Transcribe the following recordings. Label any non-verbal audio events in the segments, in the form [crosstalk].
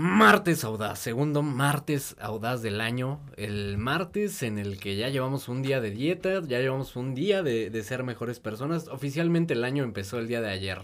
Martes audaz, segundo martes audaz del año, el martes en el que ya llevamos un día de dieta, ya llevamos un día de, ser mejores personas. Oficialmente el año empezó el día de ayer.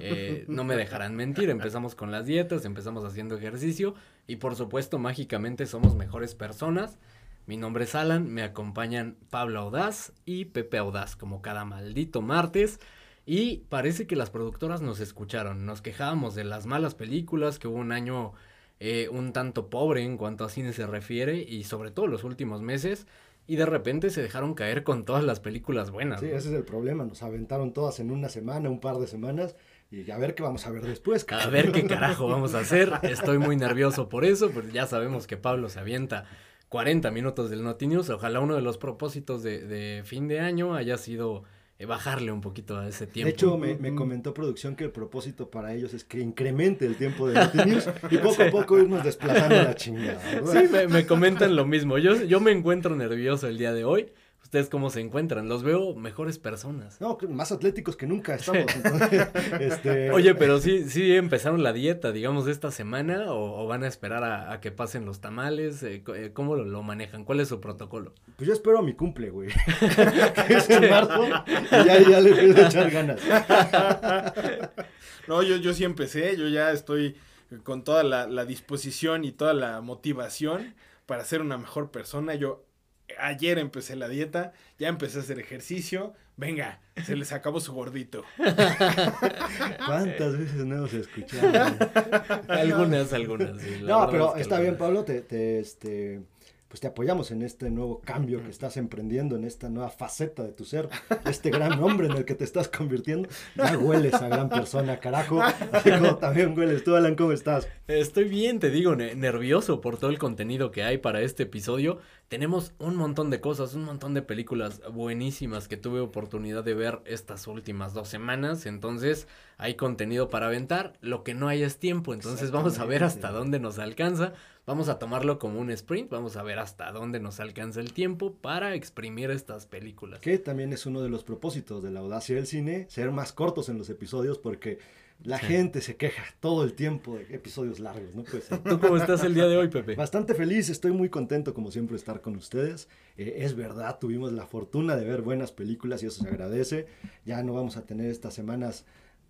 Eh, no me dejarán mentir, empezamos con las dietas, empezamos haciendo ejercicio y por supuesto mágicamente somos mejores personas. Mi nombre es Alan, me acompañan Pablo Audaz y Pepe Audaz como cada maldito martes. Y parece que las productoras nos escucharon, nos quejábamos de las malas películas, que hubo un año eh, un tanto pobre en cuanto a cine se refiere y sobre todo los últimos meses. Y de repente se dejaron caer con todas las películas buenas. Sí, ese es el problema. Nos aventaron todas en una semana, un par de semanas. Y a ver qué vamos a ver después. A ver qué carajo [laughs] vamos a hacer. Estoy muy nervioso por eso, pues ya sabemos que Pablo se avienta 40 minutos del Notinews. Ojalá uno de los propósitos de, de fin de año haya sido bajarle un poquito a ese tiempo. De hecho, me, comentó producción que el propósito para ellos es que incremente el tiempo de News [laughs] y poco a poco irnos desplazando la chingada. Sí, me, comentan lo mismo. Yo, yo me encuentro nervioso el día de hoy ¿Ustedes cómo se encuentran? Los veo mejores personas. No, más atléticos que nunca [laughs] estamos. este... Oye, pero sí, sí empezaron la dieta, digamos, esta semana o, van a esperar a, que pasen los tamales. Eh, eh, ¿Cómo lo, manejan? ¿Cuál es su protocolo? Pues yo espero a mi cumple, güey. [laughs] es en marzo y ya, ya le voy a echar ganas. no, yo, yo sí empecé, yo ya estoy con toda la, la disposición y toda la motivación para ser una mejor persona. Yo ayer empecé la dieta, ya empecé a hacer ejercicio, venga, se les acabó su gordito. ¿Cuántas veces no hemos escuchado? algunas, algunas. no, pero está bien, Pablo, te, te, este, pues te apoyamos en este nuevo cambio que estás emprendiendo, en esta nueva faceta de tu ser, este gran hombre en el que te estás convirtiendo. Ya hueles a gran persona, carajo. Como también hueles. Tú, Alan, ¿cómo estás? Estoy bien, te digo, nervioso por todo el contenido que hay para este episodio. Tenemos un montón de cosas, un montón de películas buenísimas que tuve oportunidad de ver estas últimas dos semanas. Entonces, hay contenido para aventar. Lo que no hay es tiempo. Entonces, vamos a ver hasta dónde nos alcanza. Vamos a tomarlo como un sprint, vamos a ver hasta dónde nos alcanza el tiempo para exprimir estas películas. Que también es uno de los propósitos de la audacia del cine, ser más cortos en los episodios porque la gente se queja todo el tiempo de episodios largos, ¿no? Pues, [laughs] ¿Tú cómo estás el día de hoy, Pepe? Bastante feliz, estoy muy contento como siempre estar con ustedes. Eh, es verdad, tuvimos la fortuna de ver buenas películas y eso se agradece. Ya no vamos a tener estas semanas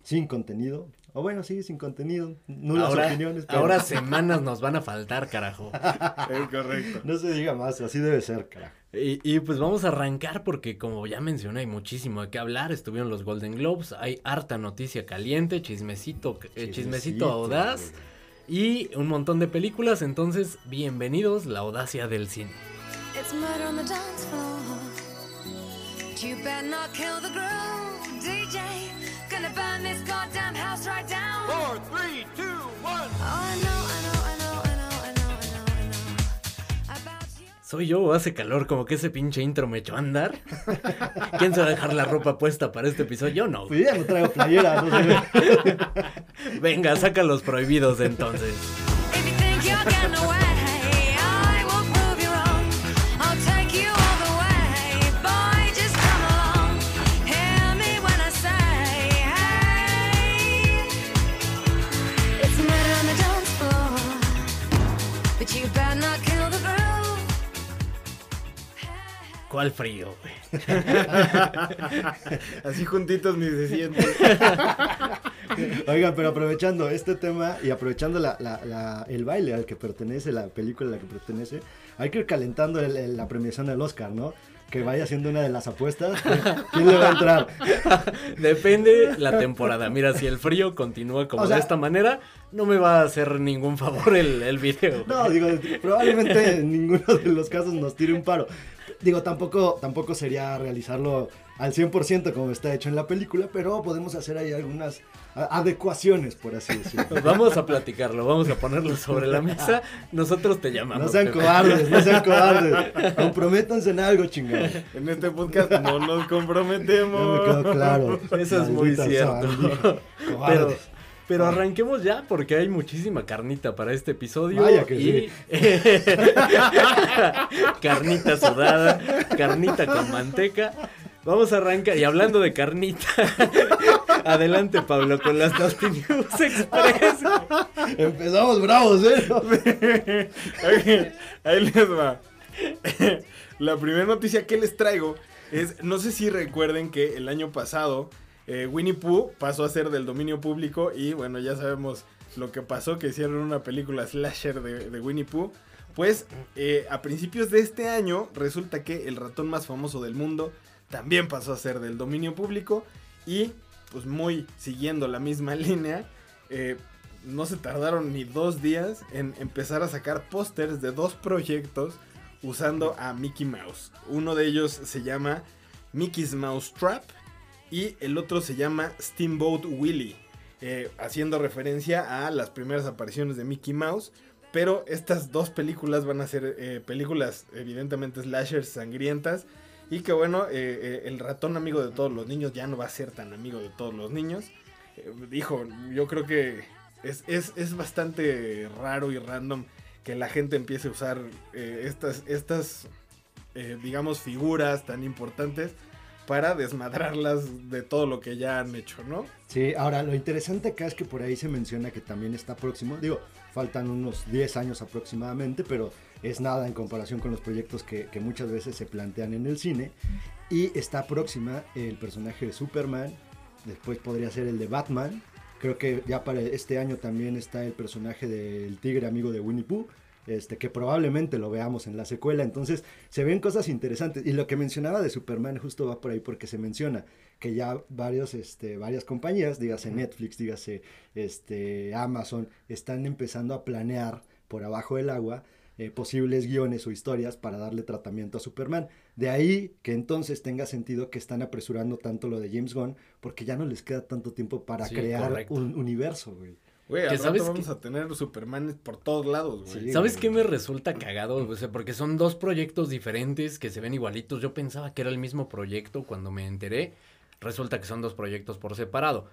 sin contenido. O bueno, sí, sin contenido. Nulas ahora, opiniones. Ahora [laughs] semanas nos van a faltar, carajo. [laughs] es correcto. No se diga más, así debe ser, carajo. Y, y, pues vamos a arrancar porque como ya mencioné hay muchísimo de qué hablar, estuvieron los Golden Globes, hay harta noticia caliente, chismecito, eh, chismecito, audaz y un montón de películas, entonces bienvenidos la audacia del cine. Know, I know, I know, I know, I know, I know, I know. About you. ¿Soy yo hace calor como que ese pinche intro me echó a andar? [laughs] ¿Quién se va a dejar la ropa puesta para este episodio? Yo no. Pues ya no traigo playera. No sé. [laughs] Venga, saca los prohibidos entonces. ¿Cuál frío, güey? [laughs] Así juntitos ni se siente. Oigan, pero aprovechando este tema y aprovechando la, el baile al que pertenece, la película a la que pertenece, hay que ir calentando la premiación del Oscar, ¿no? que vaya siendo una de las apuestas, [laughs] ¿quién le va a entrar? [laughs] Depende la temporada. Mira, si el frío continúa como de esta manera, no me va a hacer ningún favor el, el video. No, digo, probablemente en ninguno de los casos nos tire un paro digo, tampoco, tampoco sería realizarlo al 100% como está hecho en la película, pero podemos hacer ahí algunas adecuaciones, por así decirlo. Vamos a platicarlo, vamos a ponerlo sobre la mesa. Nosotros te llamamos. No sean cobardes, no sean cobardes. Comprométanse en algo, chingado. En este podcast no nos comprometemos. No me quedó claro. Eso es muy cierto. Pero, pero arranquemos ya porque hay muchísima carnita para este episodio. Vaya que sí. [laughs] carnita sudada, carnita con manteca. Vamos a arrancar. Y hablando de carnita, [laughs] adelante Pablo con las Dusty News Express. Empezamos bravos, ¿eh? ahí les va. La primera noticia que les traigo es, no sé si recuerden que el año pasado eh, Winnie Pooh pasó a ser del dominio público y bueno, ya sabemos lo que pasó, que hicieron una película slasher de, Winnie Pooh. Pues eh, a principios de este año resulta que el ratón más famoso del mundo también pasó a ser del dominio público y pues muy siguiendo la misma [laughs] línea, eh, no se tardaron ni dos días en empezar a sacar pósters de dos proyectos usando a Mickey Mouse. Uno de ellos se llama Mickey's Mouse Trap y el otro se llama Steamboat Willie, eh, haciendo referencia a las primeras apariciones de Mickey Mouse. Pero estas dos películas van a ser eh, películas evidentemente slashers sangrientas. Y que bueno, eh, el ratón amigo de todos los niños ya no va a ser tan amigo de todos los niños. dijo, yo creo que es, es bastante raro y random que la gente empiece a usar estas, estas digamos, figuras tan importantes para desmadrarlas de todo lo que ya han hecho, ¿no? Sí, ahora lo interesante acá es que por ahí se menciona que también está próximo, digo, faltan unos 10 años aproximadamente, pero es nada en comparación con los proyectos que, que muchas veces se plantean en el cine, y está próxima el personaje de Superman, después podría ser el de Batman, Creo que ya para este año también está el personaje del tigre amigo de Winnie Pooh. Este, que probablemente lo veamos en la secuela. Entonces, se ven cosas interesantes. Y lo que mencionaba de Superman justo va por ahí porque se menciona que ya varios, este, varias compañías, dígase Netflix, dígase este, Amazon, están empezando a planear por abajo del agua eh, posibles guiones o historias para darle tratamiento a Superman. De ahí que entonces tenga sentido que están apresurando tanto lo de James Gunn, porque ya no les queda tanto tiempo para crear un universo, güey. Güey, que sabes vamos a tener Superman por todos lados, güey. ¿Sabes qué me resulta cagado? O sea, porque son dos proyectos diferentes que se ven igualitos. Yo pensaba que era el mismo proyecto cuando me enteré. Resulta que son dos proyectos por separado.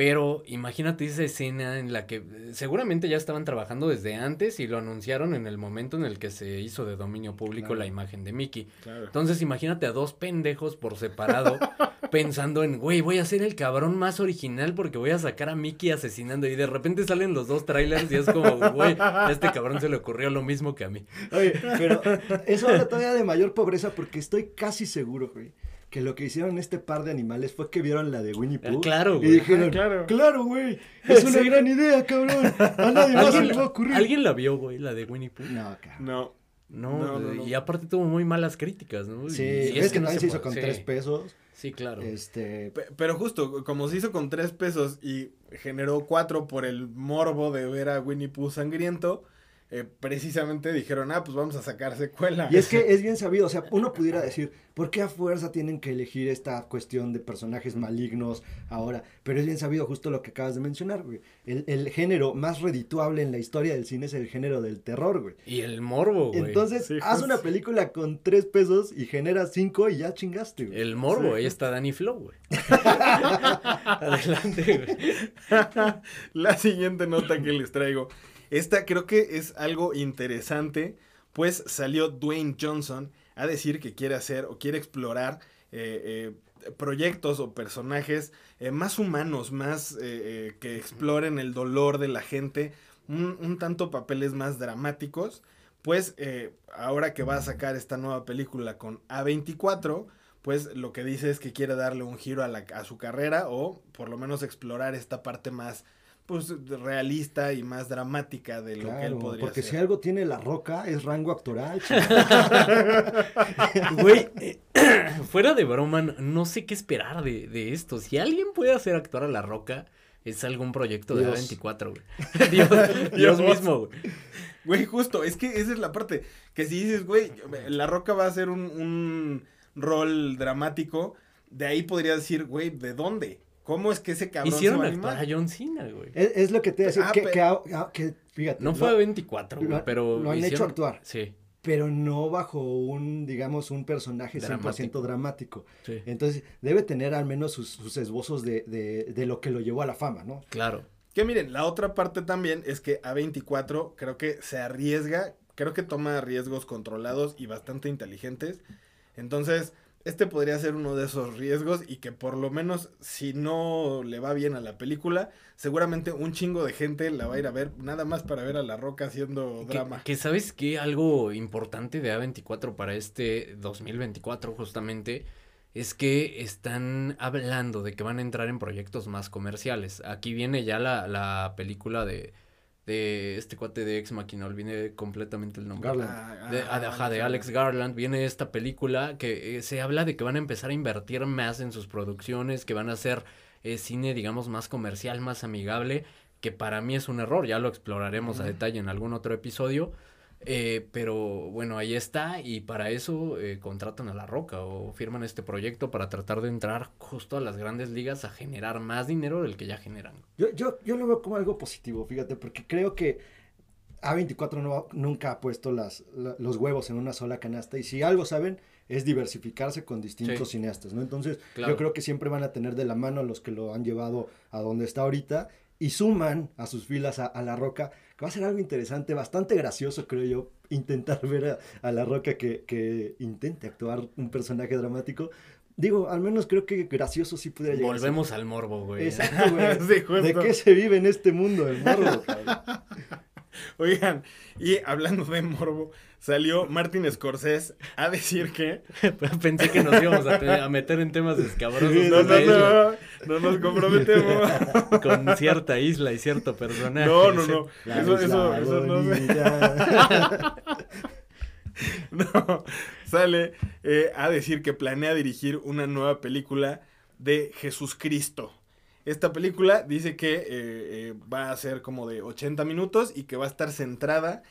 Pero imagínate esa escena en la que eh, seguramente ya estaban trabajando desde antes y lo anunciaron en el momento en el que se hizo de dominio público la imagen de Mickey. Entonces imagínate a dos pendejos por separado [laughs] pensando en, güey, voy a ser el cabrón más original porque voy a sacar a Mickey asesinando y de repente salen los dos trailers y es como, güey, a este cabrón se le ocurrió lo mismo que a mí. Oye, pero [laughs] eso habla todavía de mayor pobreza porque estoy casi seguro, güey que lo que hicieron este par de animales fue que vieron la de Winnie Pooh. Claro, güey. Y dijeron, claro. claro, güey, es una gran idea, cabrón. A nadie más se le va a ocurrir. ¿Alguien la vio, güey, la de Winnie Pooh? No, cabrón. No. No, y aparte tuvo muy malas críticas, ¿no? Sí, es, que, no se, hizo con tres pesos. Sí, claro. Este... Pero justo, como se hizo con tres pesos y generó cuatro por el morbo de ver a Winnie Pooh sangriento, eh, precisamente dijeron, ah, pues vamos a sacar secuela. Y es que [laughs] es bien sabido, o sea, uno pudiera decir, ¿por qué a fuerza tienen que elegir esta cuestión de personajes malignos ahora? Pero es bien sabido justo lo que acabas de mencionar, güey. El, el género más redituable en la historia del cine es el género del terror, güey. Y el morbo, güey. Entonces, haz una película con tres pesos y genera cinco y ya chingaste, güey. El morbo, ahí está Danny Flow, güey. [laughs] [laughs] Adelante, güey. La siguiente nota que les traigo esta creo que es algo interesante, pues salió Dwayne Johnson a decir que quiere hacer o quiere explorar eh, eh, proyectos o personajes eh, más humanos, más que exploren el dolor de la gente, un, un tanto papeles más dramáticos. Pues ahora que va a sacar esta nueva película con A24, pues lo que dice es que quiere darle un giro a, la, a su carrera o por lo menos explorar esta parte más pues realista y más dramática de lo que él podría porque si algo tiene La Roca es rango actoral. [laughs] Güey, eh, [clears throat] fuera de broma, no sé qué esperar de, de, esto. Si alguien puede hacer actuar a La Roca, es algún proyecto de A24, güey. [laughs] Dios, Dios mismo, güey. Güey, justo, es que esa es la parte. Que si dices, güey, La Roca va a hacer un, un rol dramático, de ahí podría decir, güey, ¿de dónde? ¿Cómo es que ese cabrón Hicieron va a John Cena, güey. Es, lo que te decía, ah, que, que, fíjate. No fue a 24, güey, pero Lo han hecho actuar. Sí. Pero no bajo un, digamos, un personaje 100% dramático. Sí. Entonces, debe tener al menos sus, esbozos de, de, de lo que lo llevó a la fama, ¿no? Claro. Que miren, la otra parte también es que A24 creo que se arriesga, creo que toma riesgos controlados y bastante inteligentes. Entonces, este podría ser uno de esos riesgos y que por lo menos si no le va bien a la película, seguramente un chingo de gente la va a ir a ver nada más para ver a La Roca haciendo drama. Que, que sabes que algo importante de A24 para este 2024 justamente es que están hablando de que van a entrar en proyectos más comerciales. Aquí viene ya la, la película de, de este cuate de Ex Machina, olvidé completamente el nombre. Garland. Ah, De, ah, ajá, de Alex Garland, viene esta película que eh, se habla de que van a empezar a invertir más en sus producciones, que van a hacer eh, cine, digamos, más comercial, más amigable, que para mí es un error, ya lo exploraremos a detalle en algún otro episodio. Eh, pero bueno, ahí está y para eso eh, contratan a La Roca o firman este proyecto para tratar de entrar justo a las grandes ligas a generar más dinero del que ya generan. Yo, yo, yo lo veo como algo positivo, fíjate, porque creo que A24 no, nunca ha puesto las, la- los huevos en una sola canasta y si algo saben es diversificarse con distintos Sí. cineastas, ¿no? Entonces Claro. yo creo que siempre van a tener de la mano a los que lo han llevado a donde está ahorita y suman a sus filas a, a La Roca, va a ser algo interesante, bastante gracioso, creo yo, intentar [laughs] ver a, a La Roca que, que intente actuar un personaje dramático. Digo, al menos creo que gracioso sí podría llegar. Volvemos al morbo, güey. Exacto, güey. [laughs] Sí. ¿De qué se vive en este mundo del morbo, cabrón? [laughs] [laughs] Oigan, y hablando de morbo, salió Martin Scorsese a decir que... [laughs] Pensé que nos íbamos a, te- a meter en temas escabrosos. No, no, ello. no, no nos comprometemos. [laughs] con cierta isla y cierto personaje. No, no, no. La Eso, eso, eso no sé. No, sale eh, a decir que planea dirigir una nueva película de Jesús Cristo. Esta película dice que eh, eh, va a ser como de 80 minutos y que va a estar centrada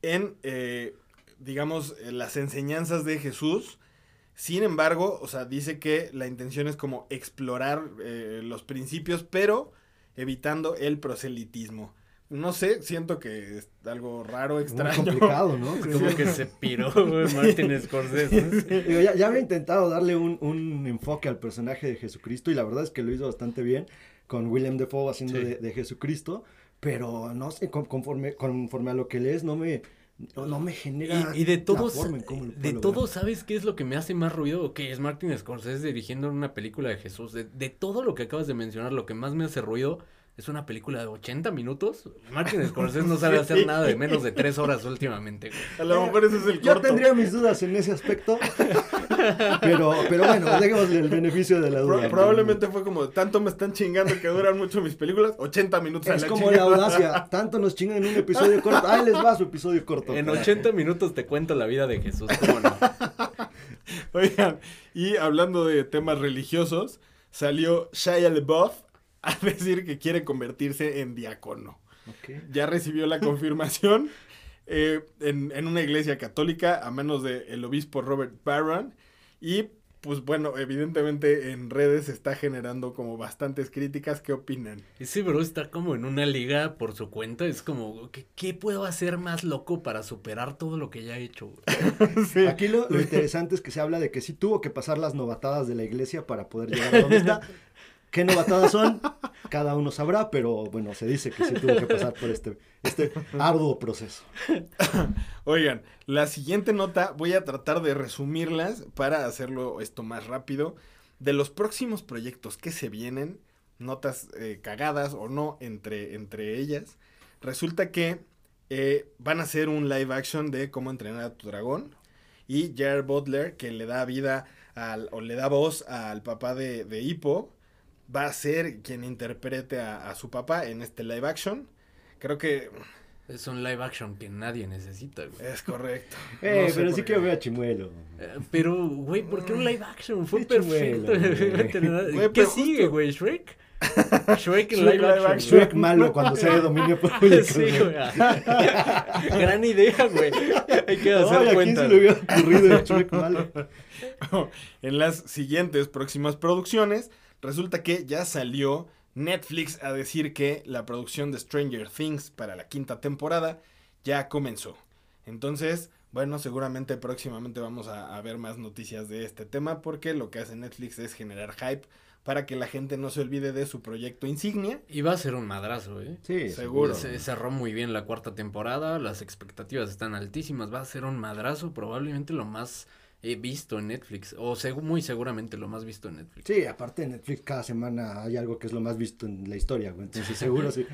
en, eh, digamos, las enseñanzas de Jesús. Sin embargo, o sea, dice que la intención es como explorar los principios, pero evitando el proselitismo. No sé, siento que es algo raro, Muy extraño. complicado, ¿no? Como que se piró, güey, Martin Scorsese. [laughs] Digo, ya, ya había intentado darle un, un enfoque al personaje de Jesucristo y la verdad es que lo hizo bastante bien con William Defoe haciendo Sí. de, de Jesucristo, pero no sé, con- conforme, conforme a lo que lees no me, no, no me genera Y, y de la todos, forma en cómo lo de todos, ¿sabes qué es lo que me hace más ruido? Que es Martin Scorsese dirigiendo una película de Jesús. De, de todo lo que acabas de mencionar, lo que más me hace ruido es una película de 80 minutos. Martin Scorsese no [laughs] sabe hacer nada de menos de 3 horas últimamente. güey. A lo mejor ese es el Yo corto. tendría mis dudas en ese aspecto, pero, pero bueno, démosle el beneficio de la duda. probablemente fue como, tanto me están chingando que duran mucho mis películas, 80 minutos a Es la como la audacia, tanto nos chingan en un episodio corto, ahí les va su episodio corto. En carajo. 80 minutos te cuento la vida de Jesús, ¿cómo no? [laughs] Oigan, y hablando de temas religiosos, salió Shia LaBeouf a [laughs] decir que quiere convertirse en diácono. Ok. Ya recibió la confirmación [laughs] eh, en, en una iglesia católica a manos del obispo Robert Barron. Y pues bueno, evidentemente en redes está generando como bastantes críticas. ¿Qué opinan? Ese bro está como en una liga por su cuenta. Es como, ¿qué, qué puedo hacer más loco para superar todo lo que ya he hecho? [laughs] güey? Aquí lo, lo interesante es que se habla de que sí tuvo que pasar las novatadas de la iglesia para poder llegar a donde está. ¿Qué novatadas son? Cada uno sabrá, pero bueno, se dice que sí tuvo que pasar por este, este arduo proceso. Oigan, la siguiente nota voy a tratar de resumirlas para hacerlo esto más rápido. De los próximos proyectos que se vienen, notas eh, cagadas o no entre, entre ellas, resulta que eh, van a hacer un live action de cómo entrenar a tu dragón. Y Jared Butler, que le da vida al, o le da voz al papá de, de Hippo, va a ser quien interprete a, a su papá en este live action. Creo que Es un live action que nadie necesita, güey. es correcto. [laughs] Eh, No sé pero sí que veo a Chimuelo. Eh, Pero, güey, ¿por qué un live action? Fue Qué perfecto. chimuelo, güey. ¿Qué pero sigue, justo- güey? ¿Shrek? [laughs] Shrek en live live action. action. Shrek malo cuando sea de dominio [laughs] público. Sí, güey. Gran idea, güey. Hay que Ay, hacer ¿a quién cuenta. se le hubiera ocurrido el Shrek malo? en las siguientes próximas producciones, resulta que ya salió Netflix a decir que la producción de Stranger Things para la quinta temporada ya comenzó. Entonces, bueno, seguramente próximamente vamos a, a ver más noticias de este tema porque lo que hace Netflix es generar hype para que la gente no se olvide de su proyecto insignia. Y va a ser un madrazo, ¿eh? Sí, Seguro. Se cerró muy bien la cuarta temporada, las expectativas están altísimas, va a ser un madrazo, probablemente lo más he visto en Netflix, o segu- muy seguramente lo más visto en Netflix. Sí, aparte de Netflix cada semana hay algo que es lo más visto en la historia, güey. Entonces [laughs] seguro sí.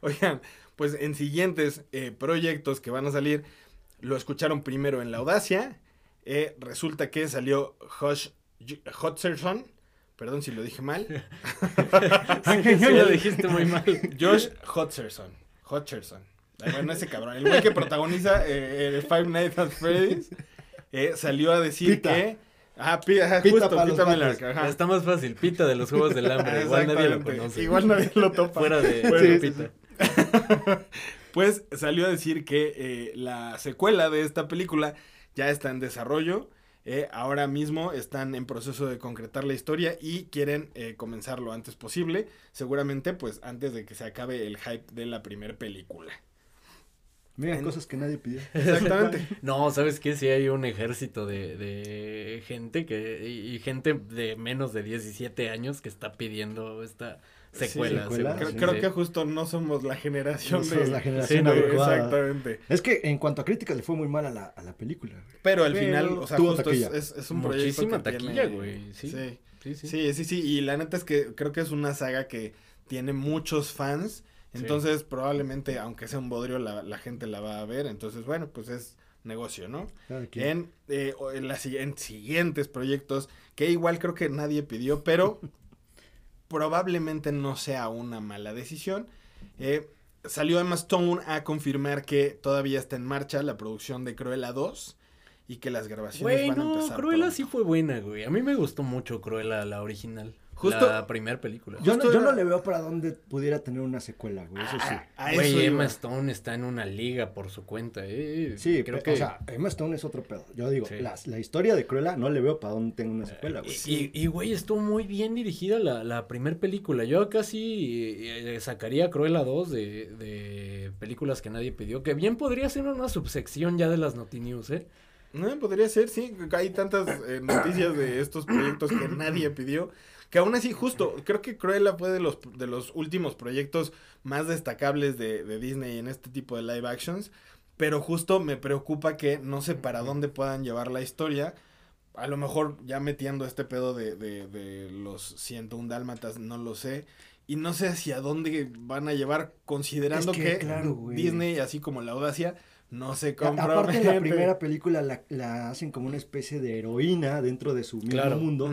Oigan, pues en siguientes eh, proyectos que van a salir, lo escucharon primero en La Audacia. eh, resulta que salió Josh Hutcherson. Perdón si lo dije mal. [laughs] Sí, lo dijiste muy mal. Josh Hutcherson. Hutcherson. Bueno, ese cabrón. El güey que protagoniza eh, el Five Nights at Freddy's eh, salió a decir Pita. que. Ah, pi- ajá, Pita justo, para Pita Miller, vatos. ajá. Está más fácil, Pita de los Juegos del Hambre, igual nadie lo conoce. Igual nadie lo topa. Fuera de Bueno, de sí, Pita. [laughs] Pues salió a decir que eh, la secuela de esta película ya está en desarrollo. eh, ahora mismo están en proceso de concretar la historia y quieren eh, comenzar lo antes posible. Seguramente, pues antes de que se acabe el hype de la primera película. Mira, En- cosas que nadie pidió. [laughs] Exactamente. [laughs] No, ¿sabes qué? Sí hay un ejército de, de gente que y, y gente de menos de 17 años que está pidiendo esta secuela. Creo, sí. creo que justo no somos la generación No de... somos la generación Sí, adecuada. Exactamente. Es que en cuanto a críticas le fue muy mal a la, a la película. güey. Pero al Pero final, o sea, tuvo justo es, taquilla. es- es un proyecto Muchísima que taquilla, tiene- güey, sí. sí. Sí, sí. Sí, sí, sí, y la neta es que creo que es una saga que tiene muchos fans, Sí. entonces probablemente, aunque sea un bodrio, la, la gente la va a ver, entonces bueno, pues es negocio, ¿no? En, eh, en, las en siguientes proyectos, que igual creo que nadie pidió, pero [laughs] probablemente no sea una mala decisión. Eh, salió Emma Stone a confirmar que todavía está en marcha la producción de Cruella 2 y que las grabaciones Güey, van a empezar. Cruella pronto. sí fue buena, güey. A mí me gustó mucho Cruella, la original. Justo- La primera película. Yo, no, yo no le veo para dónde pudiera tener una secuela, güey. Eso sí. Ah, Güey, eso Emma iba. Stone está en una liga por su cuenta, eh. Sí, creo que... o sea, Emma Stone es otro pedo. Yo digo, Sí. la, la historia de Cruella no le veo para dónde tenga una secuela, güey. Y, y, güey, estuvo muy bien dirigida la, la primer película. Yo casi eh, sacaría Cruella 2 de, de películas que nadie pidió. Que bien podría ser una subsección ya de las Notinews, ¿eh? No, podría ser, sí. Hay tantas eh, noticias de estos proyectos que nadie pidió. Que aún así, justo, creo que Cruella fue de los, de los últimos proyectos más destacables de, de Disney en este tipo de live actions. Pero justo me preocupa que no sé para dónde puedan llevar la historia. A lo mejor ya metiendo este pedo de, de, de los 101 dálmatas, no lo sé. Y no sé hacia dónde van a llevar, considerando Es que, que, claro, güey. Disney, así como la audacia, no se A- compromete. Aparte en la primera película la, la hacen como una especie de heroína dentro de su mismo Claro. mundo.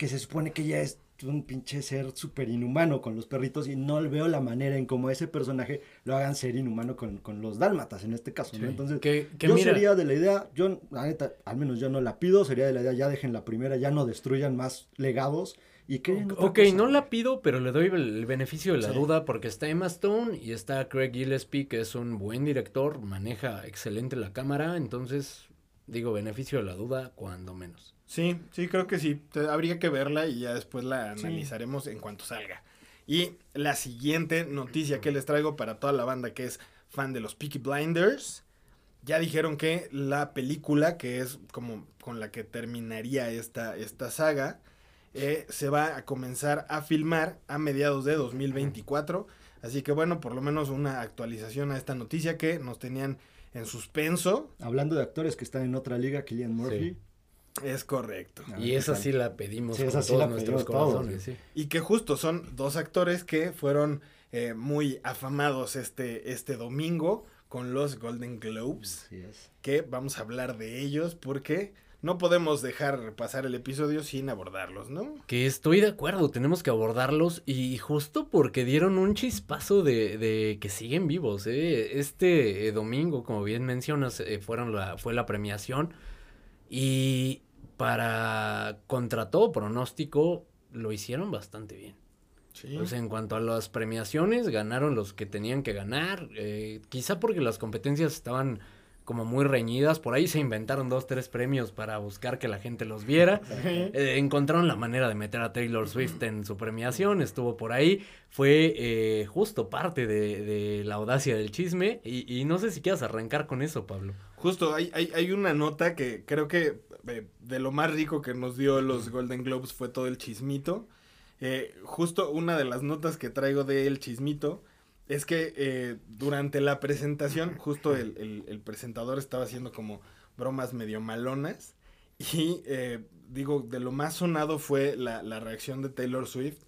Que se supone que ella es un pinche ser súper inhumano con los perritos y no veo la manera en cómo ese personaje lo hagan ser inhumano con, con los dálmatas en este caso, ¿no? Entonces, que, que yo mira, sería de la idea, yo, la neta, al menos yo no la pido, sería de la idea, ya dejen la primera, ya no destruyan más legados y otra Ok, cosa. no la pido, pero le doy el, el beneficio de la Sí. duda porque está Emma Stone y está Craig Gillespie, que es un buen director, maneja excelente la cámara, entonces digo beneficio de la duda cuando menos. Sí, sí, creo que sí. Te- habría que verla y ya después la analizaremos en cuanto salga. Y la siguiente noticia que les traigo para toda la banda que es fan de los Peaky Blinders, ya dijeron que la película, que es como con la que terminaría esta, esta saga, eh, se va a comenzar a filmar a mediados de 2024. Así que bueno, por lo menos una actualización a esta noticia que nos tenían en suspenso. Hablando de actores que están en otra liga, Killian Murphy. Sí. Es correcto. A ver y esa sí la pedimos Sí, con esa sí todos la nuestros pedimos todos, corazones, sí. Y que justo son dos actores que fueron eh, muy afamados este, este domingo con los Golden Globes. Así es. Que vamos a hablar de ellos porque no podemos dejar pasar el episodio sin abordarlos, ¿no? Que estoy de acuerdo, tenemos que abordarlos y justo porque dieron un chispazo de, de que siguen vivos. ¿eh? Este eh, domingo, como bien mencionas, eh, fueron la, fue la premiación y para contra todo pronóstico lo hicieron bastante bien. Sí. Pues en cuanto a las premiaciones, ganaron los que tenían que ganar. eh, quizá porque las competencias estaban como muy reñidas. Por ahí se inventaron dos, tres premios para buscar que la gente los viera. [laughs] Eh, encontraron la manera de meter a Taylor Swift en su premiación. Estuvo por ahí. Fue eh, justo parte de, de la audacia del chisme. Y, y no sé si quieras arrancar con eso, Pablo. Justo, hay, hay, hay una nota que creo que eh, de lo más rico que nos dio los Golden Globes fue todo el chismito. Eh, justo una de las notas que traigo del chismito es que eh, durante la presentación, justo el, el- el presentador estaba haciendo como bromas medio malonas. Y eh, digo, de lo más sonado fue la, la reacción de Taylor Swift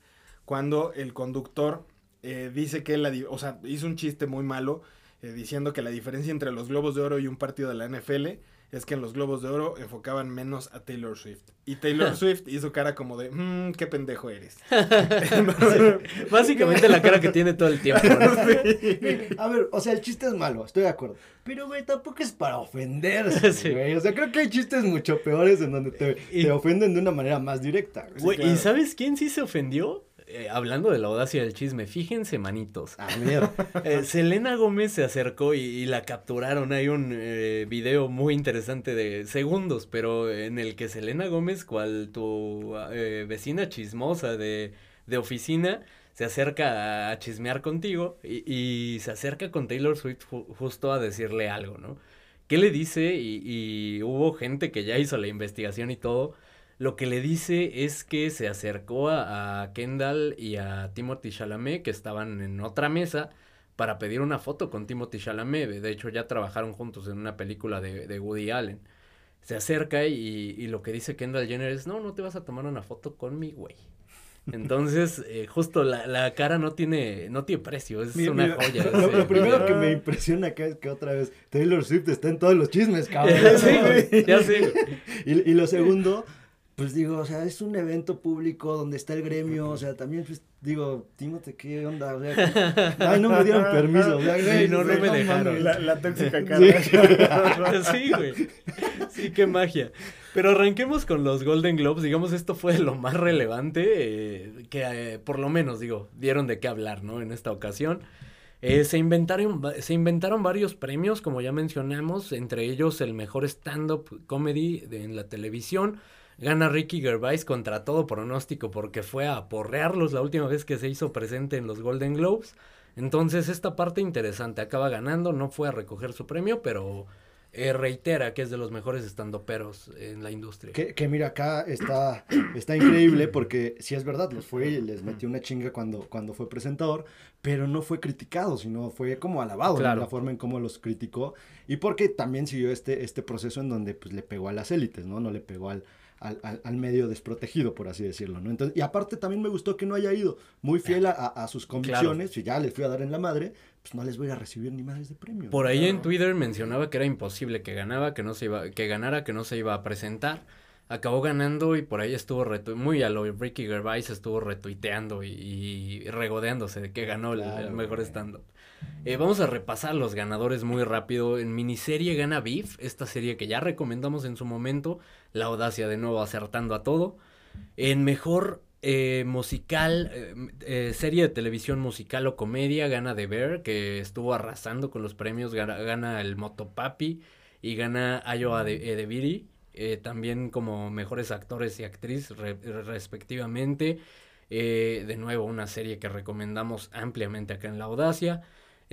cuando el conductor dice que la, o sea, hizo un chiste muy malo eh, diciendo que la diferencia entre los globos de oro y un partido de la NFL es que en los globos de oro enfocaban menos a Taylor Swift. Y Taylor [laughs] Swift hizo cara como de, mmm, qué pendejo eres. [laughs] Básicamente la cara que tiene todo el tiempo. [laughs] A ver, o sea, el chiste es malo, estoy de acuerdo. Pero, güey, tampoco es para ofenderse, güey. O sea, creo que hay chistes mucho peores en donde te, te ofenden de una manera más directa. Güey, ¿y sabes quién sí se ofendió? Eh, hablando de la audacia del chisme, fíjense, manitos. Ah. [laughs] Eh, Selena Gómez se acercó y, la capturaron. Hay un eh, video muy interesante de segundos, pero en el que Selena Gómez, cual tu vecina chismosa de, de, oficina, se acerca a chismear contigo y, y se acerca con Taylor Swift justo a decirle algo, ¿no? ¿Qué le dice? Y, y hubo gente que ya hizo la investigación y todo lo que le dice es que se acercó a, Kendall y a Timothy Chalamet, que estaban en otra mesa, para pedir una foto con Timothy Chalamet. De hecho, ya trabajaron juntos en una película de, Woody Allen. Se acerca y, lo que dice Kendall Jenner es, no, no te vas a tomar una foto con mi güey. Entonces, [laughs] eh, justo la, cara no tiene, no tiene precio, es una joya. Lo, primero que me impresiona acá es que otra vez Taylor Swift está en todos los chismes, cabrón. [laughs] sí, ya sé. [laughs] Y, y lo segundo, pues digo, o sea, es un evento público donde está el gremio, o sea, también, pues, digo, Tímote, ¿qué onda? O sea, [laughs] ay, no me dieron permiso, o sea, sí, no, no, me dejaron. La, la tóxica cara. [laughs] Sí. güey. Sí, qué magia. Pero arranquemos con los Golden Globes, digamos, esto fue lo más relevante, eh, que eh, por lo menos, digo, dieron de qué hablar, ¿no? En esta ocasión. Eh, se, inventaron, se inventaron varios premios, como ya mencionamos, entre ellos el mejor stand-up comedy en la televisión, Gana Ricky Gervais contra todo pronóstico porque fue a porrearlos la última vez que se hizo presente en los Golden Globes. Entonces esta parte interesante, acaba ganando, no fue a recoger su premio, pero eh, reitera que es de los mejores estandoperos en la industria. Que, que, mira, acá está, está increíble porque si es verdad, los fue y les metió una chinga cuando, cuando fue presentador, pero no fue criticado, sino fue como alabado en la forma en cómo los criticó y porque también siguió este, este proceso en donde pues le pegó a las élites, ¿no? No le pegó al, al, medio desprotegido, por así decirlo, ¿no? Entonces, y aparte también me gustó que no haya ido muy fiel a, sus convicciones, si ya les fui a dar en la madre, pues no les voy a recibir ni madres de premio. Por ahí en Twitter mencionaba que era imposible que ganaba, que no se iba, que ganara, que no se iba a presentar. Acabó ganando y por ahí estuvo muy a lo Ricky Gervais estuvo retuiteando y, regodeándose de que ganó el, mejor stand-up. Eh, vamos a repasar los ganadores muy rápido. En miniserie gana Beef, esta serie que ya recomendamos en su momento. La audacia de nuevo acertando a todo. En mejor eh, musical, eh, serie de televisión musical o comedia, gana The Bear, que estuvo arrasando con los premios. Gana, el Motopapi y gana Iowa de, también como mejores actores y actriz respectivamente. de nuevo, una serie que recomendamos ampliamente acá en La Audacia.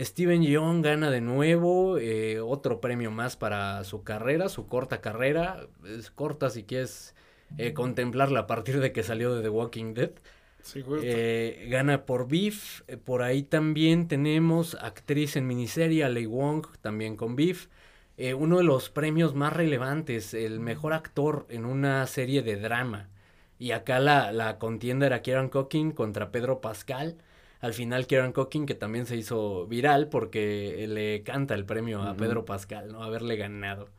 Steven Yeun gana de nuevo eh, otro premio más para su carrera, su corta carrera. Es corta si quieres eh, contemplarla a partir de que salió de The Walking Dead. eh, gana por Beef. Por ahí también tenemos actriz en miniserie, Lei Wong, también con Beef. uno de los premios más relevantes, el mejor actor en una serie de drama. Y acá la, la contienda era Kieran Cooking contra Pedro Pascal al final Kieran Cooking, que también se hizo viral porque le canta el premio a Pedro Pascal, ¿no? Haberle ganado.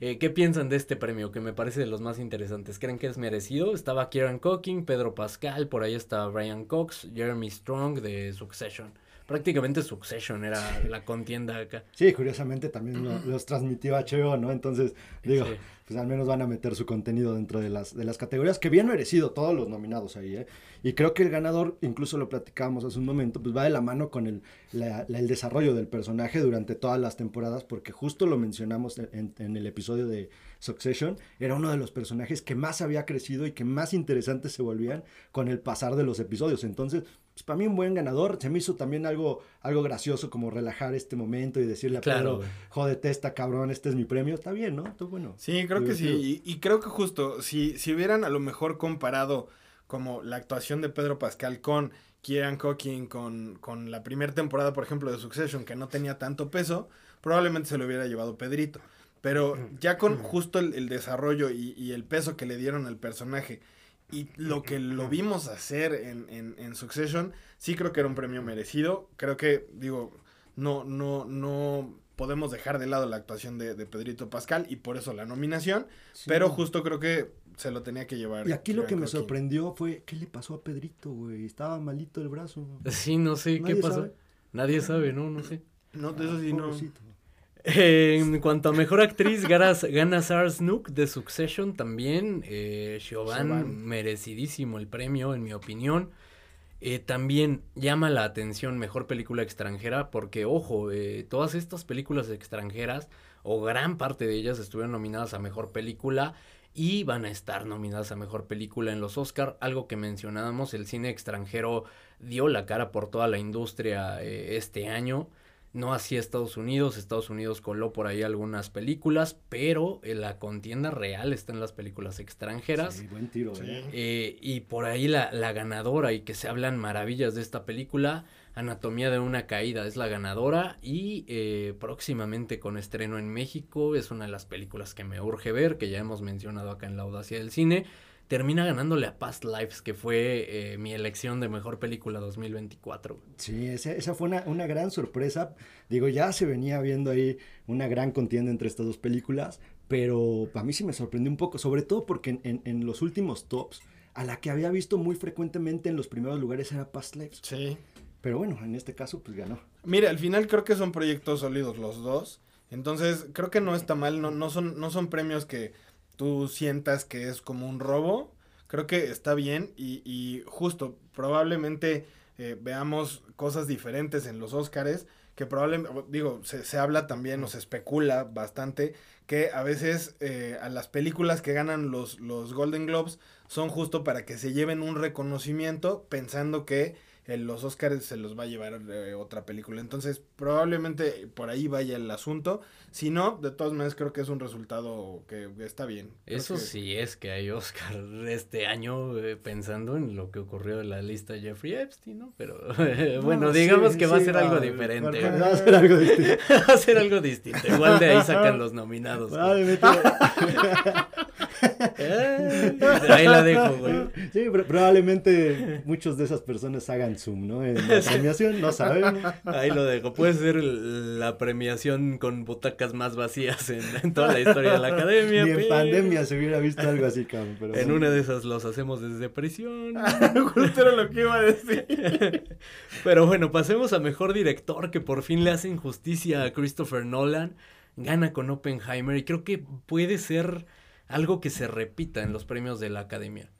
Eh, ¿Qué piensan de este premio? Que me parece de los más interesantes. ¿Creen que es merecido? Estaba Kieran Cooking, Pedro Pascal, por ahí está Brian Cox, Jeremy Strong de Succession prácticamente Succession era la contienda acá. Sí, curiosamente también los transmitió HBO, ¿no? Entonces, digo, pues al menos van a meter su contenido dentro de las, de las categorías, que bien merecido todos los nominados ahí, ¿eh? Y creo que el ganador, incluso lo platicábamos hace un momento, pues va de la mano con el, el desarrollo del personaje durante todas las temporadas, porque justo lo mencionamos en, en el episodio de Succession, era uno de los personajes que más había crecido y que más interesantes se volvían con el pasar de los episodios. Entonces, pues para mí un buen ganador. Se me hizo también algo, algo gracioso como relajar este momento y decirle a Pedro, jódete esta cabrón, este es mi premio. Está bien, ¿no? Está bueno. Sí, creo que sí. Y, creo que justo, si, si hubieran a lo mejor comparado como la actuación de Pedro Pascal con Kieran Cooking, con, con la primera temporada, por ejemplo, de Succession, que no tenía tanto peso, probablemente se lo hubiera llevado Pedrito. Pero ya con justo el, desarrollo y, el peso que le dieron al personaje y lo que lo vimos hacer en, en, en, Succession, sí creo que era un premio merecido. Creo que, digo, no, no, no podemos dejar de lado la actuación de, Pedrito Pascal y por eso la nominación. Pero justo creo que se lo tenía que llevar. Y aquí lo que me sorprendió fue, ¿qué le pasó a Pedrito, güey? Estaba malito el brazo. [laughs] Sí, no sé, ¿qué pasó? Nadie sabe, no, no sé. No, de eso sí no en cuanto a mejor actriz, gana, Sarah Snook de Succession también. Eh, merecidísimo el premio, en mi opinión. Eh, también llama la atención mejor película extranjera porque, ojo, eh, todas estas películas extranjeras, o gran parte de ellas, estuvieron nominadas a mejor película y van a estar nominadas a mejor película en los Oscar. Algo que mencionábamos, el cine extranjero dio la cara por toda la industria eh, este año. No así Estados Unidos, Estados Unidos coló por ahí algunas películas, pero eh, la contienda real está en las películas extranjeras. Sí, buen tiro, ¿eh? ¿eh? y por ahí la, la, ganadora y que se hablan maravillas de esta película, Anatomía de una caída, es la ganadora y eh, próximamente con estreno en México es una de las películas que me urge ver, que ya hemos mencionado acá en La Audacia del Cine termina ganándole a Past Lives, que fue eh, mi elección de mejor película 2024. Sí, esa, esa fue una, una, gran sorpresa. Digo, ya se venía viendo ahí una gran contienda entre estas dos películas, pero a mí sí me sorprendió un poco, sobre todo porque en, en, los últimos tops, a la que había visto muy frecuentemente en los primeros lugares era Past Lives. Sí. Pero bueno, en este caso, pues ganó. Mira, al final creo que son proyectos sólidos los dos. Entonces, creo que no está mal, no, no, son, no son premios que tú sientas que es como un robo, creo que está bien y, y justo probablemente eh, veamos cosas diferentes en los Óscares, que probablemente, digo, se, se, habla también o se especula bastante que a veces eh, a las películas que ganan los, los Golden Globes son justo para que se lleven un reconocimiento pensando que los Oscars se los va a llevar eh, otra película. Entonces, probablemente por ahí vaya el asunto. Si no, de todas maneras creo que es un resultado que está bien. Eso sí es que hay Oscar [laughs] este año eh, pensando en lo que ocurrió en la lista Jeffrey Epstein, ¿no? Pero [laughs] bueno, digamos que va a ser algo diferente. [laughs] Va a ser algo distinto. va a ser algo distinto. Igual de ahí sacan los nominados. Ahí la dejo, güey. Sí, probablemente muchos de esas personas hagan Zoom, ¿no? En la premiación, no sabemos. Ahí lo dejo. Puede ser la premiación con butacas más vacías en, toda la historia de la academia. Ni en pandemia se hubiera visto algo así, cabrón. en una de esas los hacemos desde prisión. [laughs] Justo era lo que iba a decir. [laughs] Pero bueno, pasemos a mejor director que por fin le hacen justicia a Christopher Nolan. Gana con Oppenheimer y creo que puede ser algo que se repita en los premios de la academia.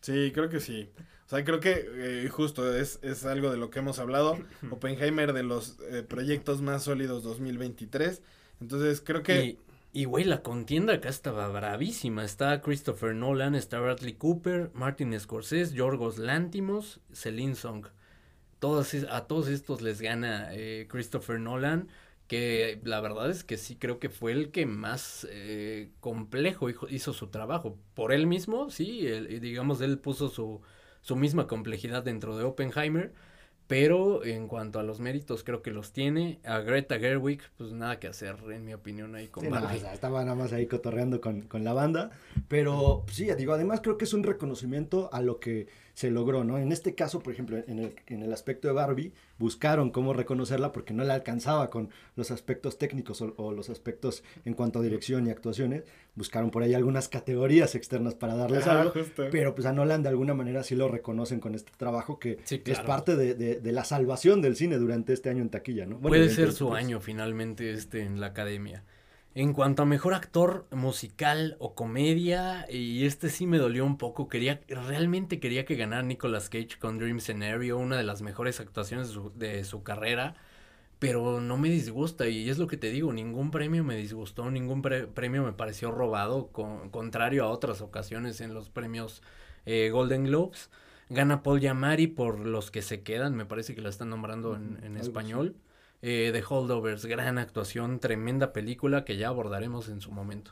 Sí, creo que sí. O sea, creo que eh, justo es, es, algo de lo que hemos hablado. [clears throat] Oppenheimer de los eh, proyectos más sólidos 2023. Entonces, creo que... Y, güey, la contienda acá estaba bravísima. Está Christopher Nolan, está Bradley Cooper, Martin Scorsese, Yorgos Lantimos, Celine Song. Todos, a todos estos les gana eh, Christopher Nolan que la verdad es que sí creo que fue el que más eh, complejo hizo, su trabajo. Por él mismo, sí, digamos, él puso su, su misma complejidad dentro de Oppenheimer, pero en cuanto a los méritos creo que los tiene. A Greta Gerwig, pues nada que hacer, en mi opinión, ahí con estaba nada más ahí cotorreando con, con la banda, pero sí, digo, además creo que es un reconocimiento a lo que se logró, ¿no? En este caso, por ejemplo, en el, en el aspecto de Barbie, buscaron cómo reconocerla porque no le alcanzaba con los aspectos técnicos o, los aspectos en cuanto a dirección y actuaciones. Buscaron por ahí algunas categorías externas para darles algo, pero pues a Nolan de alguna manera sí lo reconocen con este trabajo que es parte de, de, la salvación del cine durante este año en taquilla, ¿no? Puede ser su año finalmente este en la academia. En cuanto a mejor actor musical o comedia, y este sí me dolió un poco, quería, realmente quería que ganara Nicolas Cage con Dream Scenario, una de las mejores actuaciones de su, carrera, pero no me disgusta, y es lo que te digo, ningún premio me disgustó, ningún premio me pareció robado, contrario a otras ocasiones en los premios eh, Golden Globes. Gana Paul Yamari por los que se quedan, me parece que la están nombrando en, en español. Eh, The Holdovers, gran actuación, tremenda película que ya abordaremos en su momento.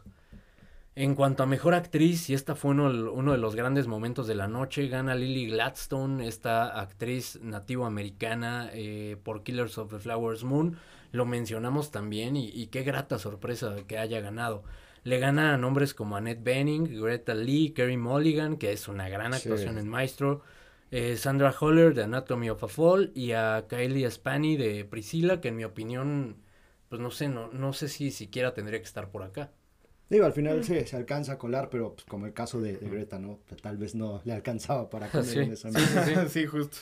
En cuanto a mejor actriz, y esta fue uno, de los grandes momentos de la noche, gana Lily Gladstone, esta actriz nativo americana eh, por Killers of the Flowers Moon. lo mencionamos también y, y qué grata sorpresa que haya ganado. Le gana a nombres como Annette Bening, Greta Lee, Kerry Mulligan, que es una gran actuación en Maestro, eh, Sandra Holler de Anatomy of a Fall y a Kylie Spani de Priscilla, que en mi opinión, pues no sé, no, no sé si siquiera tendría que estar por acá. Digo, al final se, se alcanza a colar, pero pues, como el caso de, de, Greta, ¿no? Tal vez no le alcanzaba para [laughs] comer sí, en esa sí, sí, [laughs] sí, justo.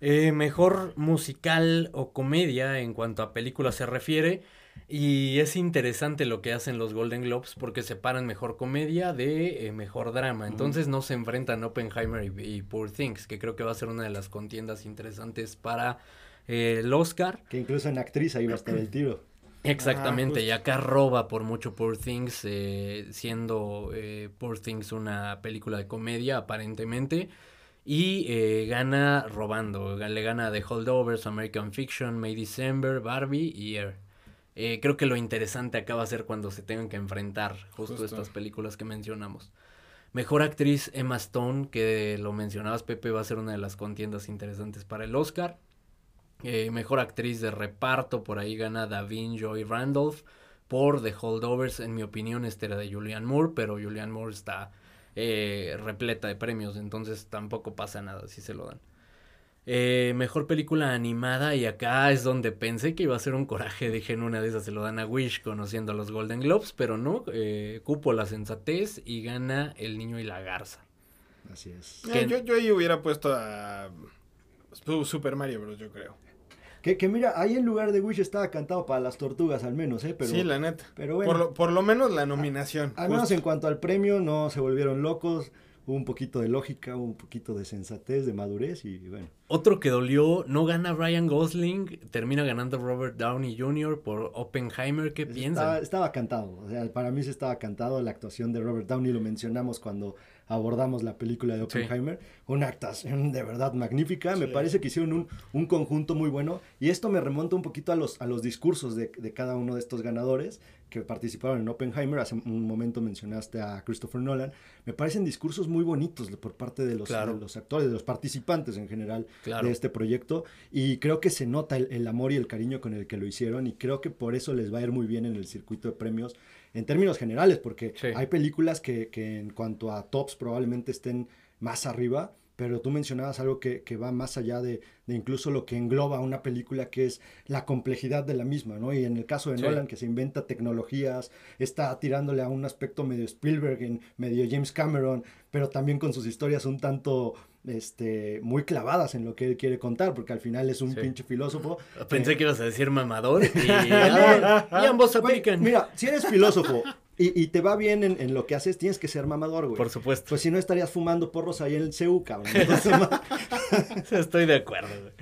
Eh, mejor musical o comedia en cuanto a película se refiere. Y es interesante lo que hacen los Golden Globes porque separan mejor comedia de eh, mejor drama. Entonces no se enfrentan Oppenheimer y, y, Poor Things, que creo que va a ser una de las contiendas interesantes para eh, el Oscar. Que incluso en actriz ahí va a estar el tiro. [clears throat] Exactamente, ah, y acá roba por mucho Poor Things, eh, siendo eh, Poor Things una película de comedia aparentemente. Y eh, gana robando, le gana The Holdovers, American Fiction, May December, Barbie y Air. Eh, creo que lo interesante acá va a ser cuando se tengan que enfrentar justo, justo, estas películas que mencionamos. Mejor actriz Emma Stone, que lo mencionabas Pepe, va a ser una de las contiendas interesantes para el Oscar. Eh, mejor actriz de reparto, por ahí gana Davin Joy Randolph por The Holdovers. En mi opinión, este era de Julianne Moore, pero Julianne Moore está eh, repleta de premios, entonces tampoco pasa nada si se lo dan. Eh, mejor película animada y acá es donde pensé que iba a ser un coraje, dije en una de esas se lo dan a Wish conociendo a los Golden Globes, pero no, eh, cupo la sensatez y gana El Niño y la Garza. Así es. Eh, yo, yo ahí hubiera puesto a Super Mario Bros, yo creo. Que, que, mira, ahí en lugar de Wish estaba cantado para las tortugas al menos, ¿eh? Pero, sí, la neta. Pero bueno, por, lo, por lo menos la nominación. A, al menos en cuanto al premio, no se volvieron locos un poquito de lógica, un poquito de sensatez, de madurez y bueno. Otro que dolió, no gana Ryan Gosling, termina ganando Robert Downey Jr. por Oppenheimer, ¿qué piensas? Estaba, estaba, cantado, o sea, para mí se estaba cantado la actuación de Robert Downey, lo mencionamos cuando abordamos la película de Oppenheimer, sí. una actuación de verdad magnífica, sí. me parece que hicieron un, un, conjunto muy bueno y esto me remonta un poquito a los, a los discursos de, de cada uno de estos ganadores que participaron en Oppenheimer, hace un momento mencionaste a Christopher Nolan, me parecen discursos muy bonitos por parte de los, claro. de los actores, de los participantes en general claro. de este proyecto y creo que se nota el, el, amor y el cariño con el que lo hicieron y creo que por eso les va a ir muy bien en el circuito de premios en términos generales, porque sí. hay películas que, que en cuanto a tops probablemente estén más arriba, pero tú mencionabas algo que, que va más allá de, de, incluso lo que engloba una película, que es la complejidad de la misma, ¿no? Y en el caso de sí. Nolan, que se inventa tecnologías, está tirándole a un aspecto medio Spielberg, en medio James Cameron, pero también con sus historias un tanto este, muy clavadas en lo que él quiere contar, porque al final es un sí. pinche filósofo. Pensé eh, que ibas a decir mamador y, [laughs] y ambos aplican. Mira, si eres filósofo y, y, te va bien en, en, lo que haces, tienes que ser mamador, güey. Por supuesto. Pues si no estarías fumando porros ahí en el CEU, cabrón. [laughs] [laughs] Estoy de acuerdo, güey.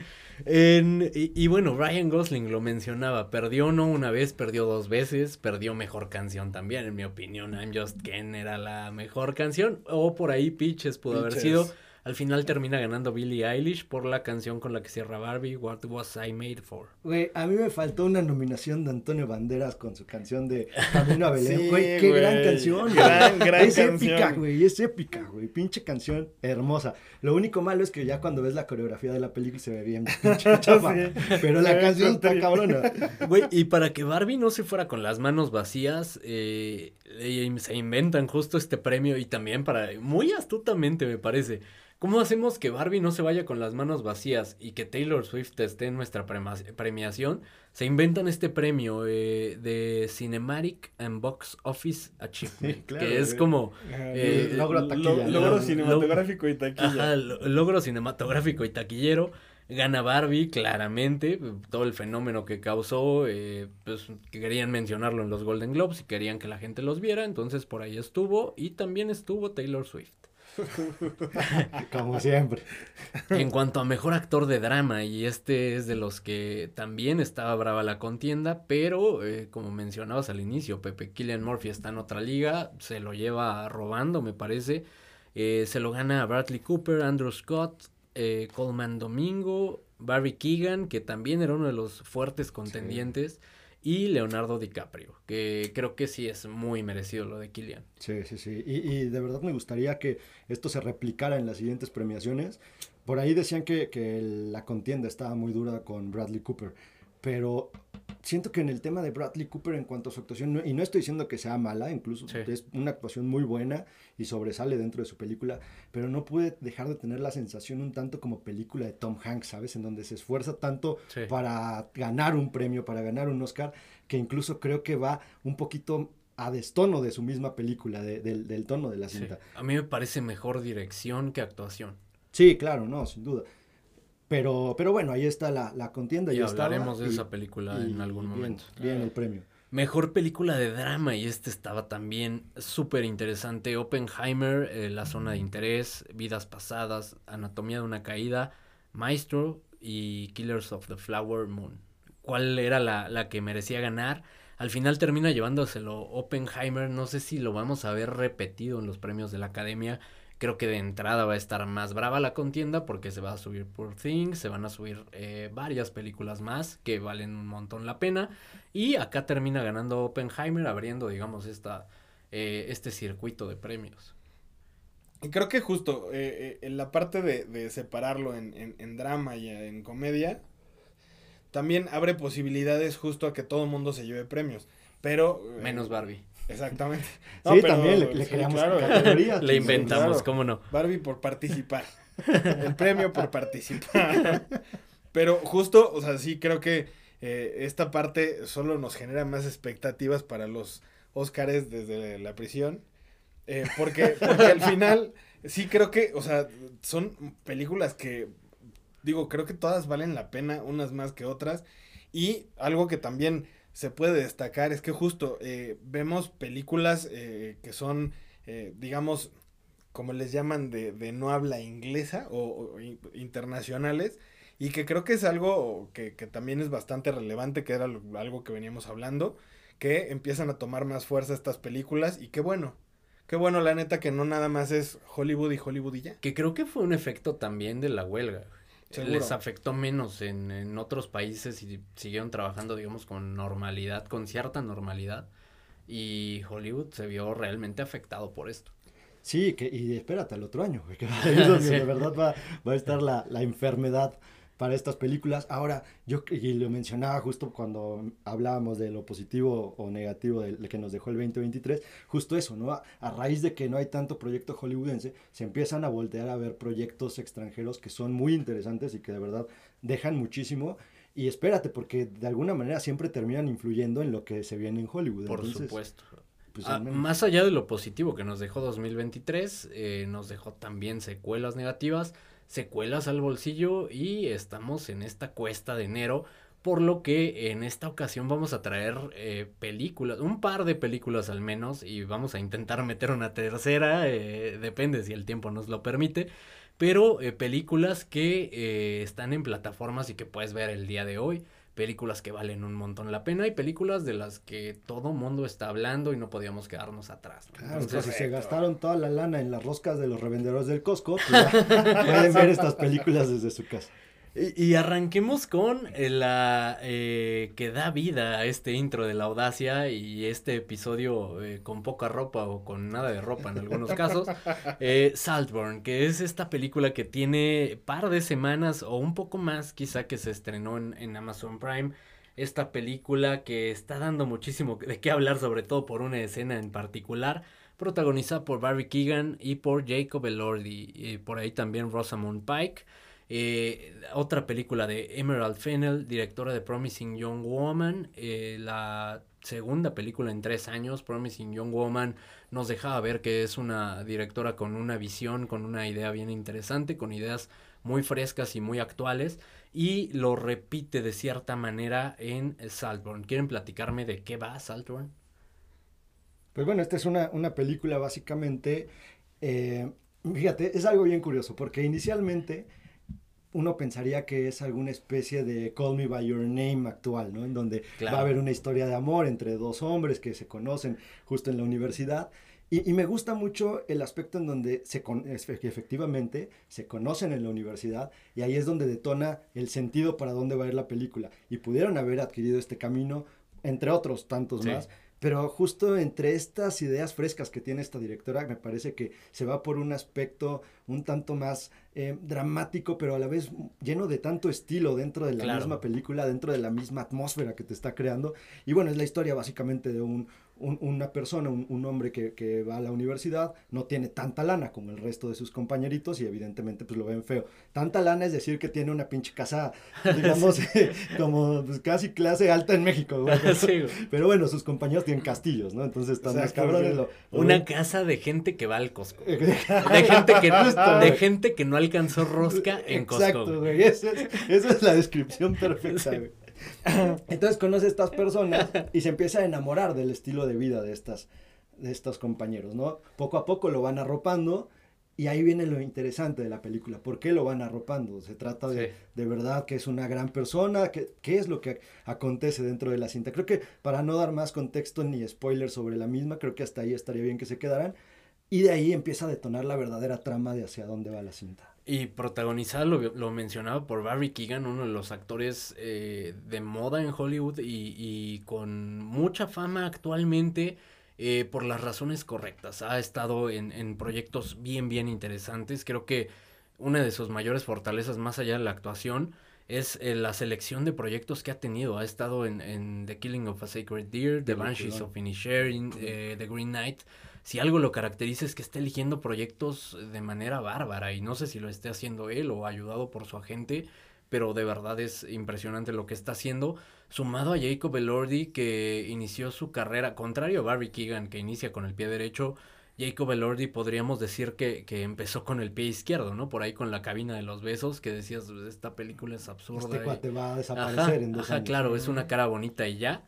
En, y, y, bueno, Ryan Gosling lo mencionaba, perdió no una vez, perdió dos veces, perdió mejor canción también, en mi opinión, I'm Just Ken era la mejor canción, o por ahí Pitches pudo Pitches. haber sido. Al final termina ganando Billie Eilish por la canción con la que cierra Barbie, What Was I Made For. Güey, a mí me faltó una nominación de Antonio Banderas con su canción de [laughs] Camino a Belén. Güey, sí, qué wey. gran canción. Gran, gran es canción. épica, güey, es épica, güey. Pinche canción hermosa. Lo único malo es que ya cuando ves la coreografía de la película se ve bien pinche [laughs] chapa. sí. Pero la canción está cabrona. Güey, y para que Barbie no se fuera con las manos vacías, eh, se inventan justo este premio y también para, muy astutamente me parece, ¿Cómo hacemos que Barbie no se vaya con las manos vacías y que Taylor Swift esté en nuestra premiación? Se inventan este premio eh, de Cinematic and Box Office Achievement, sí, claro, que es como... Eh, logro, taquilla, lo, logro cinematográfico y taquilla. Ajá, logro cinematográfico y taquillero. Gana Barbie, claramente, todo el fenómeno que causó, eh, pues querían mencionarlo en los Golden Globes y querían que la gente los viera, entonces por ahí estuvo y también estuvo Taylor Swift. [laughs] Como siempre. En cuanto a mejor actor de drama, y este es de los que también estaba brava la contienda, pero eh, como mencionabas al inicio, Pepe Killian Murphy está en otra liga, se lo lleva robando, me parece. Eh, se lo gana Bradley Cooper, Andrew Scott, eh, Coleman Domingo, Barry Keegan, que también era uno de los fuertes contendientes. Sí y Leonardo DiCaprio, que creo que sí es muy merecido lo de Killian. Sí, sí, sí. Y, y, de verdad me gustaría que esto se replicara en las siguientes premiaciones. Por ahí decían que, que la contienda estaba muy dura con Bradley Cooper. Pero siento que en el tema de Bradley Cooper en cuanto a su actuación, y no estoy diciendo que sea mala, incluso es una actuación muy buena y sobresale dentro de su película, pero no pude dejar de tener la sensación un tanto como película de Tom Hanks, ¿sabes? En donde se esfuerza tanto para ganar un premio, para ganar un Oscar, que incluso creo que va un poquito a destono de su misma película, del tono de la cinta. A mí me parece mejor dirección que actuación. Sí, claro, no, sin duda. Pero, pero bueno, ahí está la, la contienda. Y hablaremos de esa película en algún momento. Bien, el premio. Mejor película de drama, y este estaba también súper interesante. Oppenheimer, eh, La Zona de Interés, Vidas Pasadas, Anatomía de una Caída, Maestro y Killers of the Flower Moon. ¿Cuál era la, la que merecía ganar? Al final termina llevándoselo Oppenheimer. No sé si lo vamos a ver repetido en los premios de la Academia Creo que de entrada va a estar más brava la contienda porque se va a subir por Things, se van a subir eh, varias películas más que valen un montón la pena. Y acá termina ganando Oppenheimer abriendo, digamos, esta, eh, este circuito de premios. Y creo que justo eh, en la parte de, separarlo en, en, drama y en comedia, también abre posibilidades justo a que todo el mundo se lleve premios. Pero... Menos Barbie. Exactamente. [laughs] sí, también le, creamos categorías. Le inventamos, ¿cómo no? Barbie por participar. [laughs] El premio por participar. [laughs] Pero justo, o sea, sí creo que eh, esta parte solo nos genera más expectativas para los Óscares desde la prisión. Eh, porque, porque al final, sí creo que, o sea, son películas que, digo, creo que todas valen la pena, unas más que otras. Y algo que también se puede destacar es que justo eh, vemos películas eh, que son, eh, digamos, como les llaman, de, de no habla inglesa o, internacionales, y que creo que es algo que, que, también es bastante relevante, que era algo que veníamos hablando, que empiezan a tomar más fuerza estas películas, y qué bueno, Qué bueno, la neta, que no nada más es Hollywood y Hollywood y ya. Que creo que fue un efecto también de la huelga les afectó menos en, en, otros países y siguieron trabajando, digamos, con normalidad, con cierta normalidad. Y Hollywood se vio realmente afectado por esto. Sí, que, y espérate el otro año, que [laughs] de verdad va, va, a estar la, la enfermedad para estas películas. Ahora, yo y lo mencionaba justo cuando hablábamos de lo positivo o negativo de, que nos dejó el 2023, justo eso, ¿no? A, raíz de que no hay tanto proyecto hollywoodense, se empiezan a voltear a ver proyectos extranjeros que son muy interesantes y que de verdad dejan muchísimo. Y espérate, porque de alguna manera siempre terminan influyendo en lo que se viene en Hollywood. Por supuesto. Pues, ah, más allá de lo positivo que nos dejó 2023, eh, nos dejó también secuelas negativas secuelas al bolsillo y estamos en esta cuesta de enero. Por lo que en esta ocasión vamos a traer eh, películas, un par de películas al menos, y vamos a intentar meter una tercera, eh, depende si el tiempo nos lo permite, pero eh, películas que están en plataformas y que puedes ver el día de hoy películas que valen un montón la pena y películas de las que todo mundo está hablando y no podíamos quedarnos atrás. Claro, Entonces, si se gastaron toda la lana en las roscas de los revendedores del Costco, pues [laughs] pueden ver estas películas desde su casa. Y, arranquemos con la eh, que da vida a este intro de la audacia y este episodio eh, con poca ropa o con nada de ropa en algunos casos. [laughs] Eh, Saltburn, que es esta película que tiene par de semanas o un poco más quizá que se estrenó en, en Amazon Prime. Esta película que está dando muchísimo de qué hablar, sobre todo por una escena en particular protagonizada por Barry Keegan y por Jacob Elordi, y por ahí también Rosamund Pike. Eh, otra película de Emerald Fennell, directora de Promising Young Woman. Eh, la segunda película en tres años, Promising Young Woman, nos dejaba ver que es una directora con una visión, con una idea bien interesante, con ideas muy frescas y muy actuales. Y lo repite de cierta manera en Saltburn. ¿Quieren platicarme de qué va Saltburn? Pues bueno, esta es una, una película básicamente, eh, fíjate, es algo bien curioso, porque inicialmente uno pensaría que es alguna especie de Call Me By Your Name actual, ¿no? En donde va a haber una historia de amor entre dos hombres que se conocen justo en la universidad. Y, me gusta mucho el aspecto en donde se efectivamente se conocen en la universidad y ahí es donde detona el sentido para dónde va a ir la película. Y pudieron haber adquirido este camino, entre otros tantos más, pero justo entre estas ideas frescas que tiene esta directora, me parece que se va por un aspecto un tanto más eh, dramático, pero a la vez lleno de tanto estilo dentro de la misma película, dentro de la misma atmósfera que te está creando. Y bueno, es la historia básicamente de un, una persona, un, hombre que, va a la universidad, no tiene tanta lana como el resto de sus compañeritos y evidentemente pues lo ven feo. Tanta lana es decir que tiene una pinche casa, [laughs] digamos, como pues, casi clase alta en México. [laughs] Pero bueno, sus compañeros tienen castillos, ¿no? Entonces están más cabrones. una casa de gente que va al Costco. [laughs] de, gente que, de gente que no alcanzó rosca en Costco. Exacto, güey. Esa es, la descripción perfecta, güey. Entonces conoce a estas personas y se empieza a enamorar del estilo de vida de, estas, de estos compañeros, ¿no? Poco a poco lo van arropando y ahí viene lo interesante de la película. ¿Por qué lo van arropando? Se trata de, de verdad que es una gran persona. ¿Qué, ¿Qué es lo que acontece dentro de la cinta? Creo que para no dar más contexto ni spoiler sobre la misma, creo que hasta ahí estaría bien que se quedaran. Y de ahí empieza a detonar la verdadera trama de hacia dónde va la cinta. Y protagonizada, lo, lo mencionaba por Barry Keegan, uno de los actores eh, de moda en Hollywood y, y con mucha fama actualmente eh, por las razones correctas. Ha estado en, en, proyectos bien, bien interesantes. Creo que una de sus mayores fortalezas, más allá de la actuación, es eh, la selección de proyectos que ha tenido. Ha estado en, en The Killing of a Sacred Deer, The Banshees of Inisherin, The Green Knight si algo lo caracteriza es que está eligiendo proyectos de manera bárbara y no sé si lo esté haciendo él o ayudado por su agente, pero de verdad es impresionante lo que está haciendo, sumado a Jacob Elordi que inició su carrera, contrario a Barry Keegan que inicia con el pie derecho, Jacob Elordi podríamos decir que, que, empezó con el pie izquierdo, ¿no? Por ahí con la cabina de los besos, que decías, esta película es absurda. Este cuate va a desaparecer en dos ajá, claro, es una cara bonita y ya.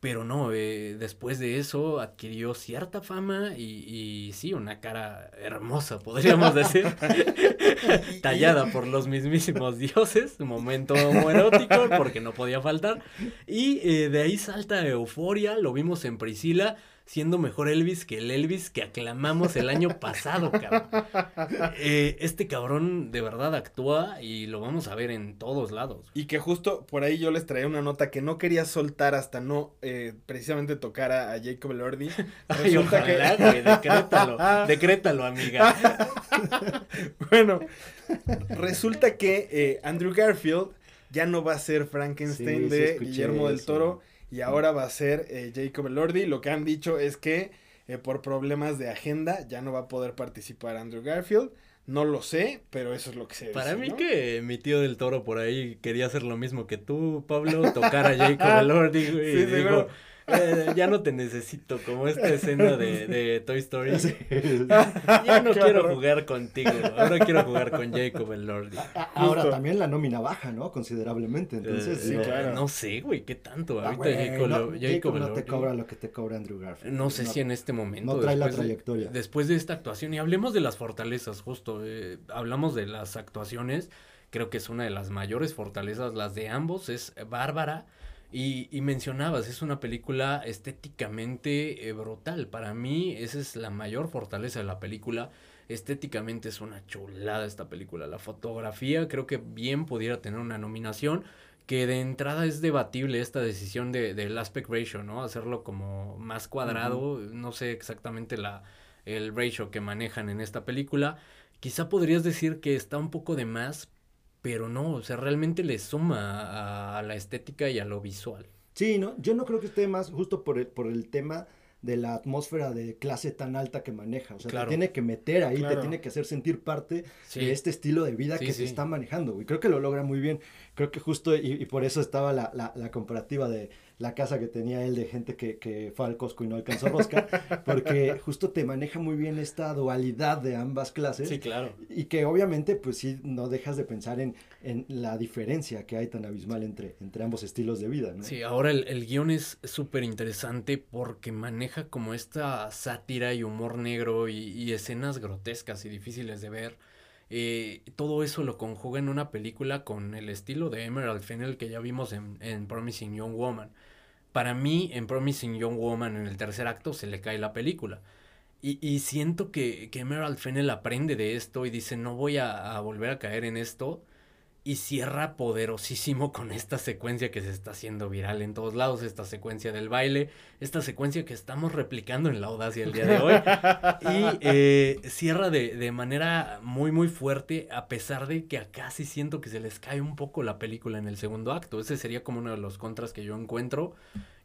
Pero no, eh, después de eso adquirió cierta fama y, y sí, una cara hermosa, podríamos decir, [laughs] [laughs] tallada por los mismísimos dioses, momento erótico porque no podía faltar. Y eh, de ahí salta Euforia, lo vimos en Priscila, siendo mejor Elvis que el Elvis que aclamamos el año pasado, cabrón. [laughs] Eh, este cabrón de verdad actúa y lo vamos a ver en todos lados. Y que justo por ahí yo les traía una nota que no quería soltar hasta no eh, precisamente tocar a, Jacob Lordi. [laughs] Ay, ojalá, güey, decrétalo, [laughs] decrétalo, amiga. bueno, resulta que eh, Andrew Garfield ya no va a ser Frankenstein de Guillermo del Toro y ahora va a ser eh, Jacob Elordi. Lo que han dicho es que eh, por problemas de agenda ya no va a poder participar Andrew Garfield. No lo sé, pero eso es lo que se Para mí que mi tío del toro por ahí quería hacer lo mismo que tú, Pablo, tocar a Jacob [laughs] Elordi, güey. Sí, digo, eh, ya no te necesito, como esta escena de, de Toy Story. [laughs] ya no quiero jugar contigo, ahora quiero jugar con Jacob el Lordi. Ahora también la nómina baja, ¿no? Considerablemente, entonces. sí, claro. No sé, güey, ¿qué tanto? Ah, Ahorita Jacob, no, Jacob, no te cobra lo que te cobra Andrew Garfield. No sé si en este momento. No trae la trayectoria. después de esta actuación, y hablemos de las fortalezas, justo, eh, hablamos de las actuaciones, creo que es una de las mayores fortalezas, las de ambos, es Bárbara y, y, mencionabas, es una película estéticamente eh, brutal. Para mí, esa es la mayor fortaleza de la película. Estéticamente es una chulada esta película. La fotografía creo que bien pudiera tener una nominación. Que de entrada es debatible esta decisión de, del aspect ratio, ¿no? Hacerlo como más cuadrado. No sé exactamente la, el ratio que manejan en esta película. Quizá podrías decir que está un poco de más, pero no, o sea, realmente le suma a, la estética y a lo visual. Sí, no, yo no creo que esté más justo por el, por el tema de la atmósfera de clase tan alta que maneja. O sea, te tiene que meter ahí, te tiene que hacer sentir parte de este estilo de vida que se está manejando, Y Creo que lo logra muy bien. Creo que justo, y, y por eso estaba la, la, la comparativa de la casa que tenía él de gente que, que fue al Costco y no alcanzó rosca, [laughs] porque justo te maneja muy bien esta dualidad de ambas clases. Sí, claro. Y que obviamente, pues sí, no dejas de pensar en, en la diferencia que hay tan abismal entre, entre ambos estilos de vida, ¿no? Sí, ahora el, el guion es súper interesante porque maneja como esta sátira y humor negro y, y escenas grotescas y difíciles de ver. Eh, todo eso lo conjuga en una película con el estilo de Emerald Fennel que ya vimos en, en Promising Young Woman para mí en Promising Young Woman en el tercer acto se le cae la película. Y, y siento que, que Emerald Fennel aprende de esto y dice, no voy a, volver a caer en esto. Y cierra poderosísimo con esta secuencia que se está haciendo viral en todos lados, esta secuencia del baile, esta secuencia que estamos replicando en la audacia el día de hoy. y eh, cierra de, de, manera muy, muy fuerte, a pesar de que acá sí siento que se les cae un poco la película en el segundo acto. Ese sería como uno de los contras que yo encuentro.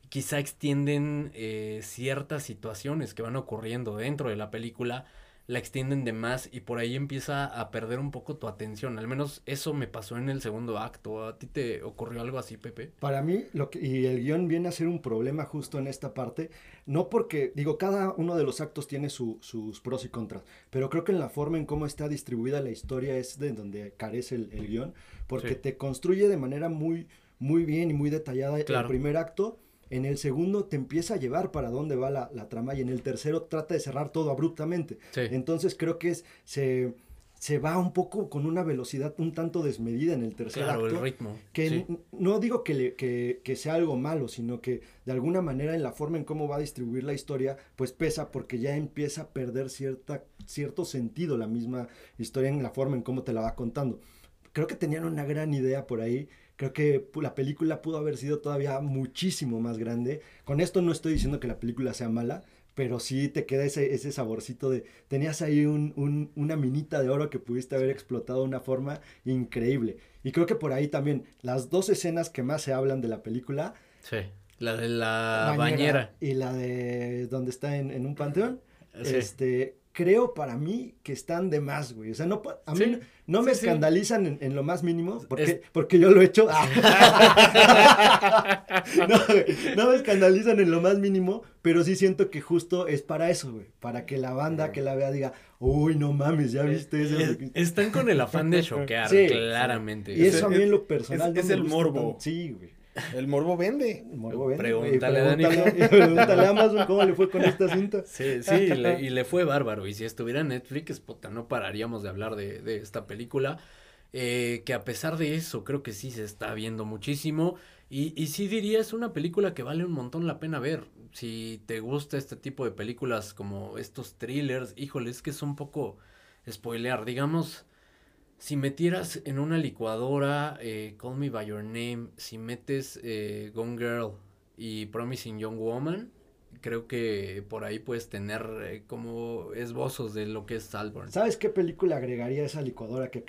Quizá extienden eh, ciertas situaciones que van ocurriendo dentro de la película la extienden de más y por ahí empieza a perder un poco tu atención. Al menos eso me pasó en el segundo acto. ¿A ti te ocurrió algo así, Pepe? Para mí, lo que, y el guion viene a ser un problema justo en esta parte, no porque, digo, cada uno de los actos tiene sus pros y contras, pero creo que en la forma en cómo está distribuida la historia es de donde carece el, guion, porque te construye de manera muy, muy bien y muy detallada el primer acto en el segundo te empieza a llevar para dónde va la, trama y en el tercero trata de cerrar todo abruptamente. Entonces creo que es, se, se va un poco con una velocidad un tanto desmedida en el tercer claro, el ritmo. Que no digo que, que, sea algo malo, sino que de alguna manera en la forma en cómo va a distribuir la historia, pues pesa porque ya empieza a perder cierta, cierto sentido la misma historia en la forma en cómo te la va contando. Creo que tenían una gran idea por ahí Creo que la película pudo haber sido todavía muchísimo más grande. Con esto no estoy diciendo que la película sea mala, pero sí te queda ese, ese saborcito de, tenías ahí un, una minita de oro que pudiste haber explotado de una forma increíble. Y creo que por ahí también, las dos escenas que más se hablan de la película. Sí, la de la bañera. Y la de donde está en, en un panteón. Este, creo para mí que están de más, güey. O sea, no, a mí no me escandalizan en, lo más mínimo, porque, porque yo lo he hecho. [laughs] no, no, me escandalizan en lo más mínimo, pero sí siento que justo es para eso, güey. Para que la banda que la vea diga, uy, no mames, ya viste eso. están con el afán de choquear, claramente. Y eso a mí en lo personal. Es, el morbo. Sí, güey. El morbo vende. El morbo vende. Pregúntale, a Dani. Pregúntale a Amazon cómo le fue con esta cinta. Sí, sí, y le, fue bárbaro. Y si estuviera en Netflix, puta, no pararíamos de hablar de, de esta película. Eh, que a pesar de eso, creo que sí se está viendo muchísimo. Y, y sí diría, es una película que vale un montón la pena ver. Si te gusta este tipo de películas como estos thrillers, híjole, es que es un poco spoilear. Digamos si metieras en una licuadora eh, Call Me By Your Name, si metes eh, Gone Girl y Promising Young Woman, creo que por ahí puedes tener eh, como esbozos de lo que es Salborn. ¿Sabes qué película agregaría esa licuadora que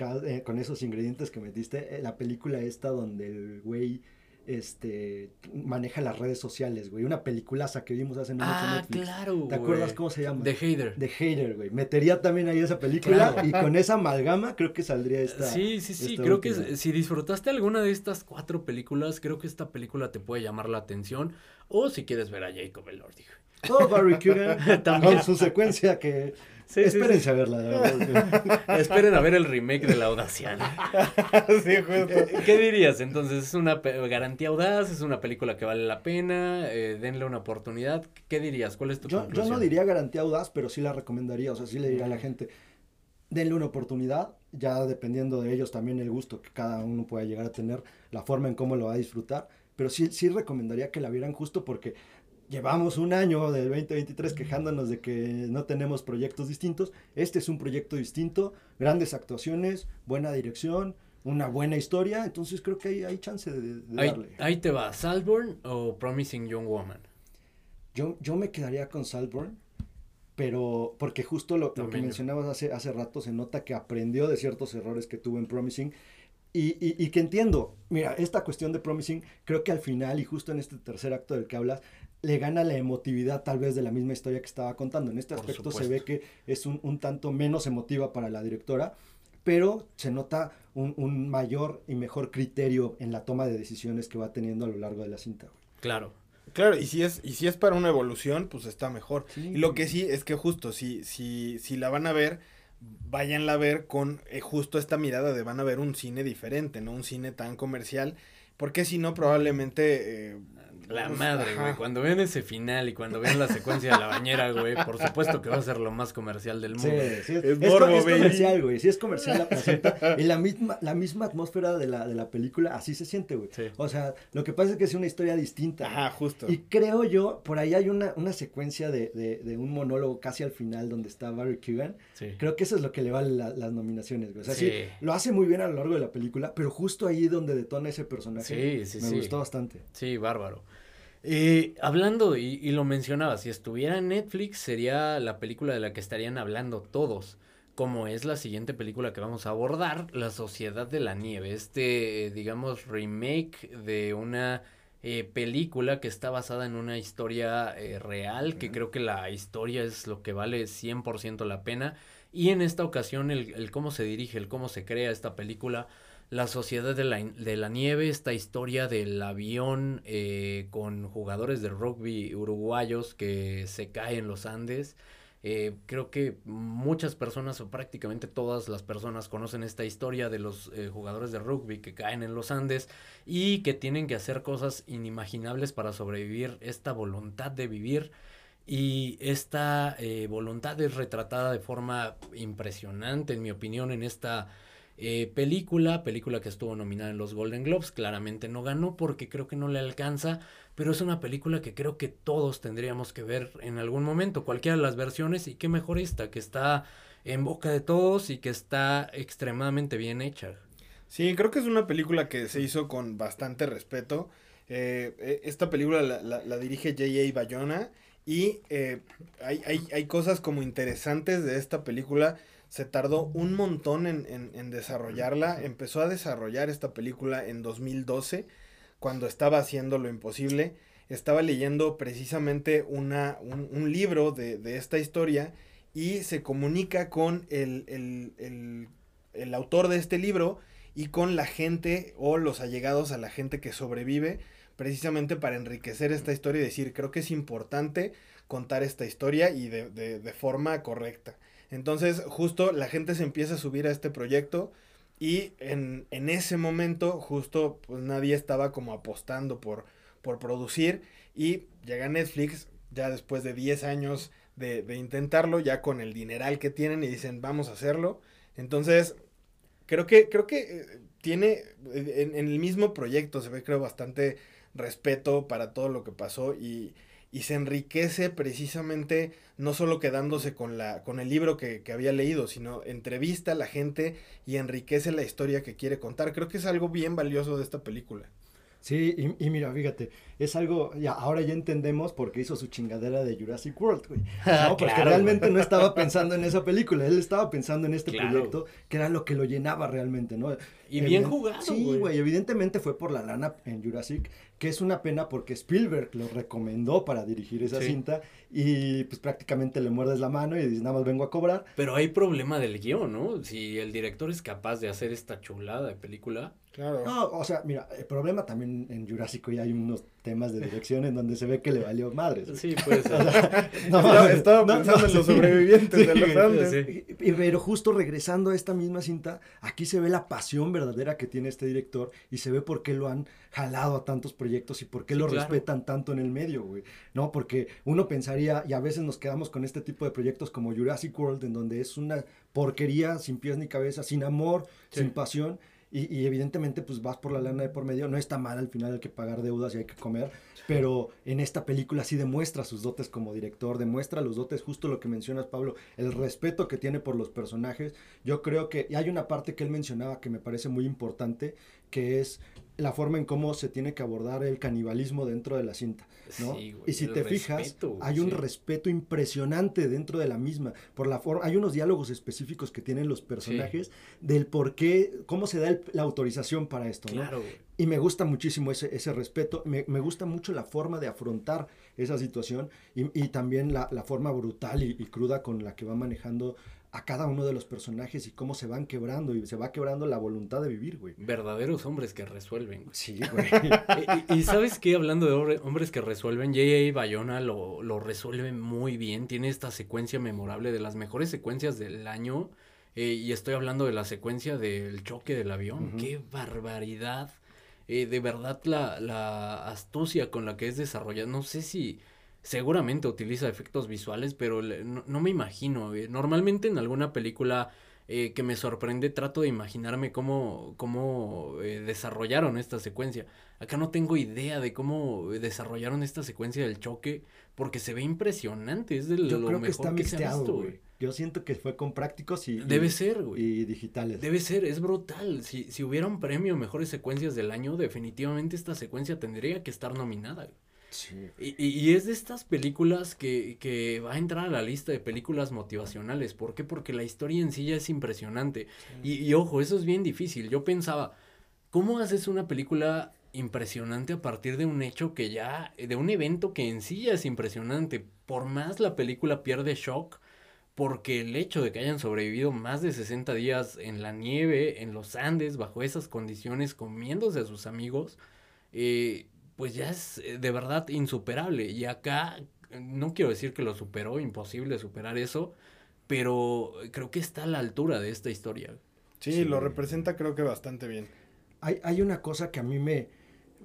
con esos ingredientes que metiste? la película esta donde el güey este maneja las redes sociales, güey. Una peliculaza que vimos hace no mucho ah, claro, ¿Te acuerdas cómo se llama? The Hater. The Hater, güey. Metería también ahí esa película y con esa amalgama creo que saldría esta. Sí, sí, sí. Creo que si disfrutaste alguna de estas cuatro películas, creo que esta película te puede llamar la atención. O si quieres ver a Jacob Elordi. Todo Barry Kugan [laughs] con su secuencia que Sí, Espérense a verla, de verdad. [laughs] Esperen a ver el remake de La Audacia. [laughs] sí, justo. ¿Qué dirías? Entonces, ¿es una garantía audaz? ¿Es una película que vale la pena? Eh, denle una oportunidad. ¿Qué dirías? ¿Cuál es tu yo, conclusión? Yo no diría garantía audaz, pero sí la recomendaría. O sea, sí le diría a la gente, denle una oportunidad. Ya dependiendo de ellos también el gusto que cada uno pueda llegar a tener, la forma en cómo lo va a disfrutar. Pero sí, sí recomendaría que la vieran justo porque llevamos un año del 2023 quejándonos de que no tenemos proyectos distintos. Este es un proyecto distinto, grandes actuaciones, buena dirección, una buena historia. Entonces creo que hay, hay chance de, darle. Ahí te va, Salborn o Promising Young Woman. Yo, yo me quedaría con Salborn, pero porque justo lo, lo que mencionabas hace, hace rato se nota que aprendió de ciertos errores que tuvo en Promising y, y, que entiendo, mira, esta cuestión de Promising, creo que al final y justo en este tercer acto del que hablas, le gana la emotividad tal vez de la misma historia que estaba contando. En este aspecto se ve que es un, un, tanto menos emotiva para la directora, pero se nota un, un, mayor y mejor criterio en la toma de decisiones que va teniendo a lo largo de la cinta. Claro. Claro, y si es, y si es para una evolución, pues está mejor. Y lo que sí es que justo, si, si, si la van a ver váyanla a ver con eh, justo esta mirada de van a ver un cine diferente, no un cine tan comercial, porque si no probablemente... Eh, La madre, ajá. güey. Cuando vean ese final y cuando vean la secuencia de la bañera, güey, por supuesto que va a ser lo más comercial del Sí, mundo. sí, es, Es es morbo, co- es baby. comercial, güey. Sí, es comercial la placenta. y la misma, la misma atmósfera de la, de la película, así se siente, güey. Sí. O sea, lo que pasa es que es una historia distinta. Ajá, justo. Y creo yo, por ahí hay una, una secuencia de, de, de un monólogo casi al final donde está Barry Keoghan. Sí. Creo que eso es lo que le vale la- las nominaciones, güey. O sea, sí. Sí. lo hace muy bien a lo largo de la película, pero justo ahí donde detona ese personaje, Sí, sí, me sí. gustó bastante. Sí, bárbaro. Eh, hablando, y, y lo mencionaba, si estuviera en Netflix sería la película de la que estarían hablando todos, como es la siguiente película que vamos a abordar, La Sociedad de la Nieve, este, eh, digamos, remake de una eh, película que está basada en una historia eh, real, que creo que la historia es lo que vale 100% la pena, y en esta ocasión el, el cómo se dirige, el cómo se crea esta película, la Sociedad de la, de la Nieve, esta historia del avión eh, con jugadores de rugby uruguayos que se cae en los Andes. Eh, creo que muchas personas o prácticamente todas las personas conocen esta historia de los eh, jugadores de rugby que caen en los Andes y que tienen que hacer cosas inimaginables para sobrevivir, esta voluntad de vivir y esta eh, voluntad es retratada de forma impresionante, en mi opinión, en esta eh, película, película que estuvo nominada en los Golden Globes, claramente no ganó porque creo que no le alcanza, pero es una película que creo que todos tendríamos que ver en algún momento, cualquiera de las versiones, y qué mejor esta, que está en boca de todos y que está extremadamente bien hecha. Sí, creo que es una película que se hizo con bastante respeto. Eh, eh, esta película la, la- la dirige J.A. Bayona y hay, hay, hay cosas como interesantes de esta película. Se tardó un montón en, en- en desarrollarla. Empezó a desarrollar esta película en 2012, cuando estaba haciendo lo imposible. Estaba leyendo precisamente una, un, un libro de, de esta historia y se comunica con el, el- el- el autor de este libro y con la gente o los allegados a la gente que sobrevive, precisamente para enriquecer esta historia y decir, creo que es importante contar esta historia y de, de- de forma correcta. Entonces, justo la gente se empieza a subir a este proyecto y en, en ese momento, justo, pues nadie estaba como apostando por, por producir y llega Netflix ya después de 10 años de, de intentarlo, ya con el dineral que tienen y dicen, vamos a hacerlo. Entonces, creo que, creo que eh, tiene, en, en el mismo proyecto se ve, creo, bastante respeto para todo lo que pasó y, y se enriquece precisamente no solo quedándose con la con el libro que, que había leído, sino entrevista a la gente y enriquece la historia que quiere contar. Creo que es algo bien valioso de esta película. Sí, y, y mira, fíjate, es algo, ya, ahora ya entendemos por qué hizo su chingadera de Jurassic World, güey. [laughs] No, porque Claro, realmente no estaba [laughs] pensando en esa película, él estaba pensando en este Claro. proyecto, que era lo que lo llenaba realmente, ¿no? Y bien jugado, Sí, güey. evidentemente fue por la lana en Jurassic, que es una pena porque Spielberg lo recomendó para dirigir esa Sí. cinta y pues prácticamente le muerdes la mano y dices, nada más vengo a cobrar. Pero hay problema del guion, ¿no? Si el director es capaz de hacer esta chulada de película. Claro. No, o sea, mira, el problema también en Jurassic ya hay unos temas de dirección en donde se ve que le valió madres. güey. Sí, [laughs] puede ser. [laughs] No, estaba estaba no, pensando no, en los sí. sobrevivientes Sí, de los Andes. sí. Pero justo regresando a esta misma cinta, aquí se ve la pasión verdadera que tiene este director y se ve por qué lo han jalado a tantos proyectos y por qué lo claro. respetan tanto en el medio, güey. No, porque uno pensaría, y a veces nos quedamos con este tipo de proyectos como Jurassic World, en donde es una porquería sin pies ni cabeza, sin amor, sin pasión. Y, y evidentemente pues vas por la lana de por medio, no está mal al final hay que pagar deudas y hay que comer, pero en esta película sí demuestra sus dotes como director, demuestra los dotes, justo lo que mencionas Pablo, el respeto que tiene por los personajes. Yo creo que, y hay una parte que él mencionaba que me parece muy importante, que es la forma en cómo se tiene que abordar el canibalismo dentro de la cinta, ¿no? Sí, güey, y si te fijas, güey, hay un sí. respeto impresionante dentro de la misma, por la forma, hay unos diálogos específicos que tienen los personajes del por qué, cómo se da el- la autorización para esto, ¿no? Güey. Y me gusta muchísimo ese, ese respeto, me, me gusta mucho la forma de afrontar esa situación y, y también la, la forma brutal y, y cruda con la que va manejando a cada uno de los personajes y cómo se van quebrando y se va quebrando la voluntad de vivir, güey. Verdaderos hombres que resuelven. güey. Sí, güey. [laughs] y, y- y sabes qué, hablando de hombre- hombres que resuelven, J.A. Bayona lo, lo resuelve muy bien. Tiene esta secuencia memorable de las mejores secuencias del año. eh, y estoy hablando de la secuencia del choque del avión. Qué barbaridad. eh, de verdad la, la astucia con la que es desarrollada, no sé si seguramente utiliza efectos visuales, pero no, me imagino. Eh, normalmente en alguna película eh, que me sorprende trato de imaginarme cómo, cómo eh, desarrollaron esta secuencia. Acá no tengo idea de cómo desarrollaron esta secuencia del choque porque se ve impresionante, es de Yo lo creo mejor que, está que se ha visto, güey. Yo siento que fue con prácticos y debe ser, güey. Y digitales. Debe ser, es brutal. Si, si hubiera un premio mejores secuencias del año, definitivamente esta secuencia tendría que estar nominada. Y, y, es de estas películas que, que, va a entrar a la lista de películas motivacionales. ¿Por qué? Porque la historia en sí ya es impresionante. Y, y, ojo, eso es bien difícil. Yo pensaba, ¿cómo haces una película impresionante a partir de un hecho que ya, de un evento que en sí ya es impresionante? Por más la película pierde shock, porque el hecho de que hayan sobrevivido más de 60 días en la nieve, en los Andes, bajo esas condiciones, comiéndose a sus amigos, eh, pues ya es eh, de verdad insuperable. Y acá, no quiero decir que lo superó, imposible superar eso, pero creo que está a la altura de esta historia. Sí, lo representa creo que bastante bien. Hay, hay una cosa que a mí me,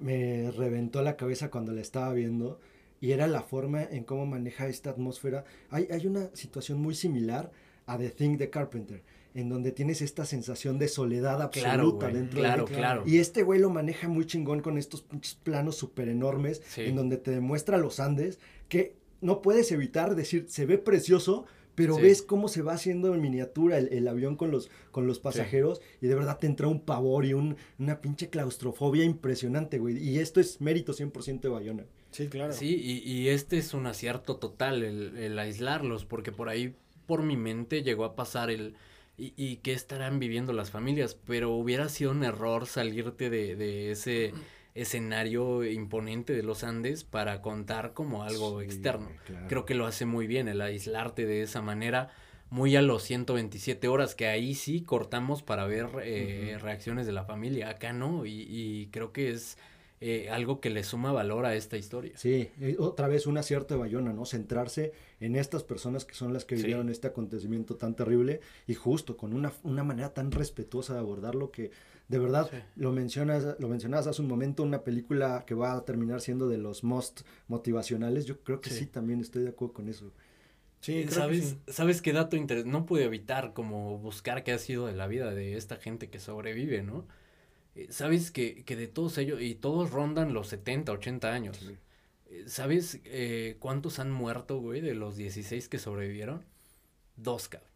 me reventó la cabeza cuando la estaba viendo y era la forma en cómo maneja esta atmósfera. Hay, hay una situación muy similar a The Thing de Carpenter en donde tienes esta sensación de soledad absoluta dentro claro, de Claro, Y este güey lo maneja muy chingón con estos planos súper enormes, en donde te demuestra los Andes, que no puedes evitar decir, se ve precioso, pero ves cómo se va haciendo en miniatura el, avión con los, con los pasajeros y de verdad te entra un pavor y un, una pinche claustrofobia impresionante, güey. Y esto es mérito 100% de Bayona. Sí, claro. Sí, y, y, este es un acierto total, el, el aislarlos, porque por ahí, por mi mente, llegó a pasar el y, y qué estarán viviendo las familias, pero hubiera sido un error salirte de, de ese escenario imponente de los Andes para contar como algo externo. Creo que lo hace muy bien el aislarte de esa manera, muy a los 127 horas, que ahí sí cortamos para ver eh, reacciones de la familia, acá no, y, y creo que es eh, algo que le suma valor a esta historia. Sí, otra vez un acierto de Bayona, ¿no? Centrarse en estas personas que son las que vivieron este acontecimiento tan terrible y justo con una, una manera tan respetuosa de abordarlo que de verdad lo mencionas lo mencionabas hace un momento una película que va a terminar siendo de los most motivacionales yo creo que sí, también estoy de acuerdo con eso. Sí sabes sabes qué dato interesante no pude evitar como buscar qué ha sido de la vida de esta gente que sobrevive no eh, ¿Sabes que, que, de todos ellos, y todos rondan los 70, 80 años? Eh, ¿Sabes eh, cuántos han muerto, güey, de los 16 que sobrevivieron? Dos, cabrón.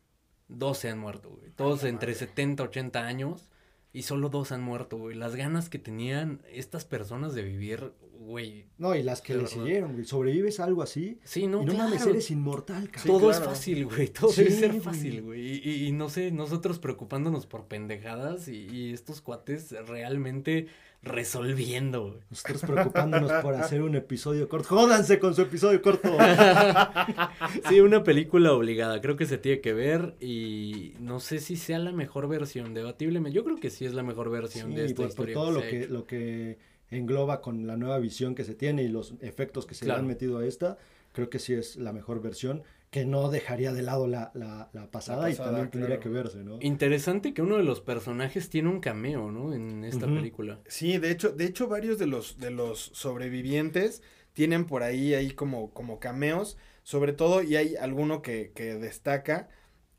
Dos se han muerto, güey. Todos entre 70, 80 años. Y solo dos han muerto, güey. Las ganas que tenían estas personas de vivir, güey. No, y las que le siguieron, güey. Sobrevives a algo así. Sí, no, y no mames, eres inmortal, cabrón. Todo es fácil, güey. Todo debe ser fácil, güey. Y, y, no sé, nosotros preocupándonos por pendejadas y, y estos cuates realmente resolviendo. Nosotros preocupándonos por hacer un episodio corto. Jódanse con su episodio corto. [laughs] sí, una película obligada. Creo que se tiene que ver y no sé si sea la mejor versión, debatiblemente. Yo creo que sí es la mejor versión de esta por, historia. Por todo lo que, lo que engloba con la nueva visión que se tiene y los efectos que se le han metido a esta, creo que sí es la mejor versión que no dejaría de lado la, la, la, pasada, y también tendría que verse, ¿no? Interesante que uno de los personajes tiene un cameo, ¿no? En esta película. Sí, de hecho, de hecho varios de los, de los sobrevivientes tienen por ahí, ahí como, como cameos, sobre todo, y hay alguno que, que destaca,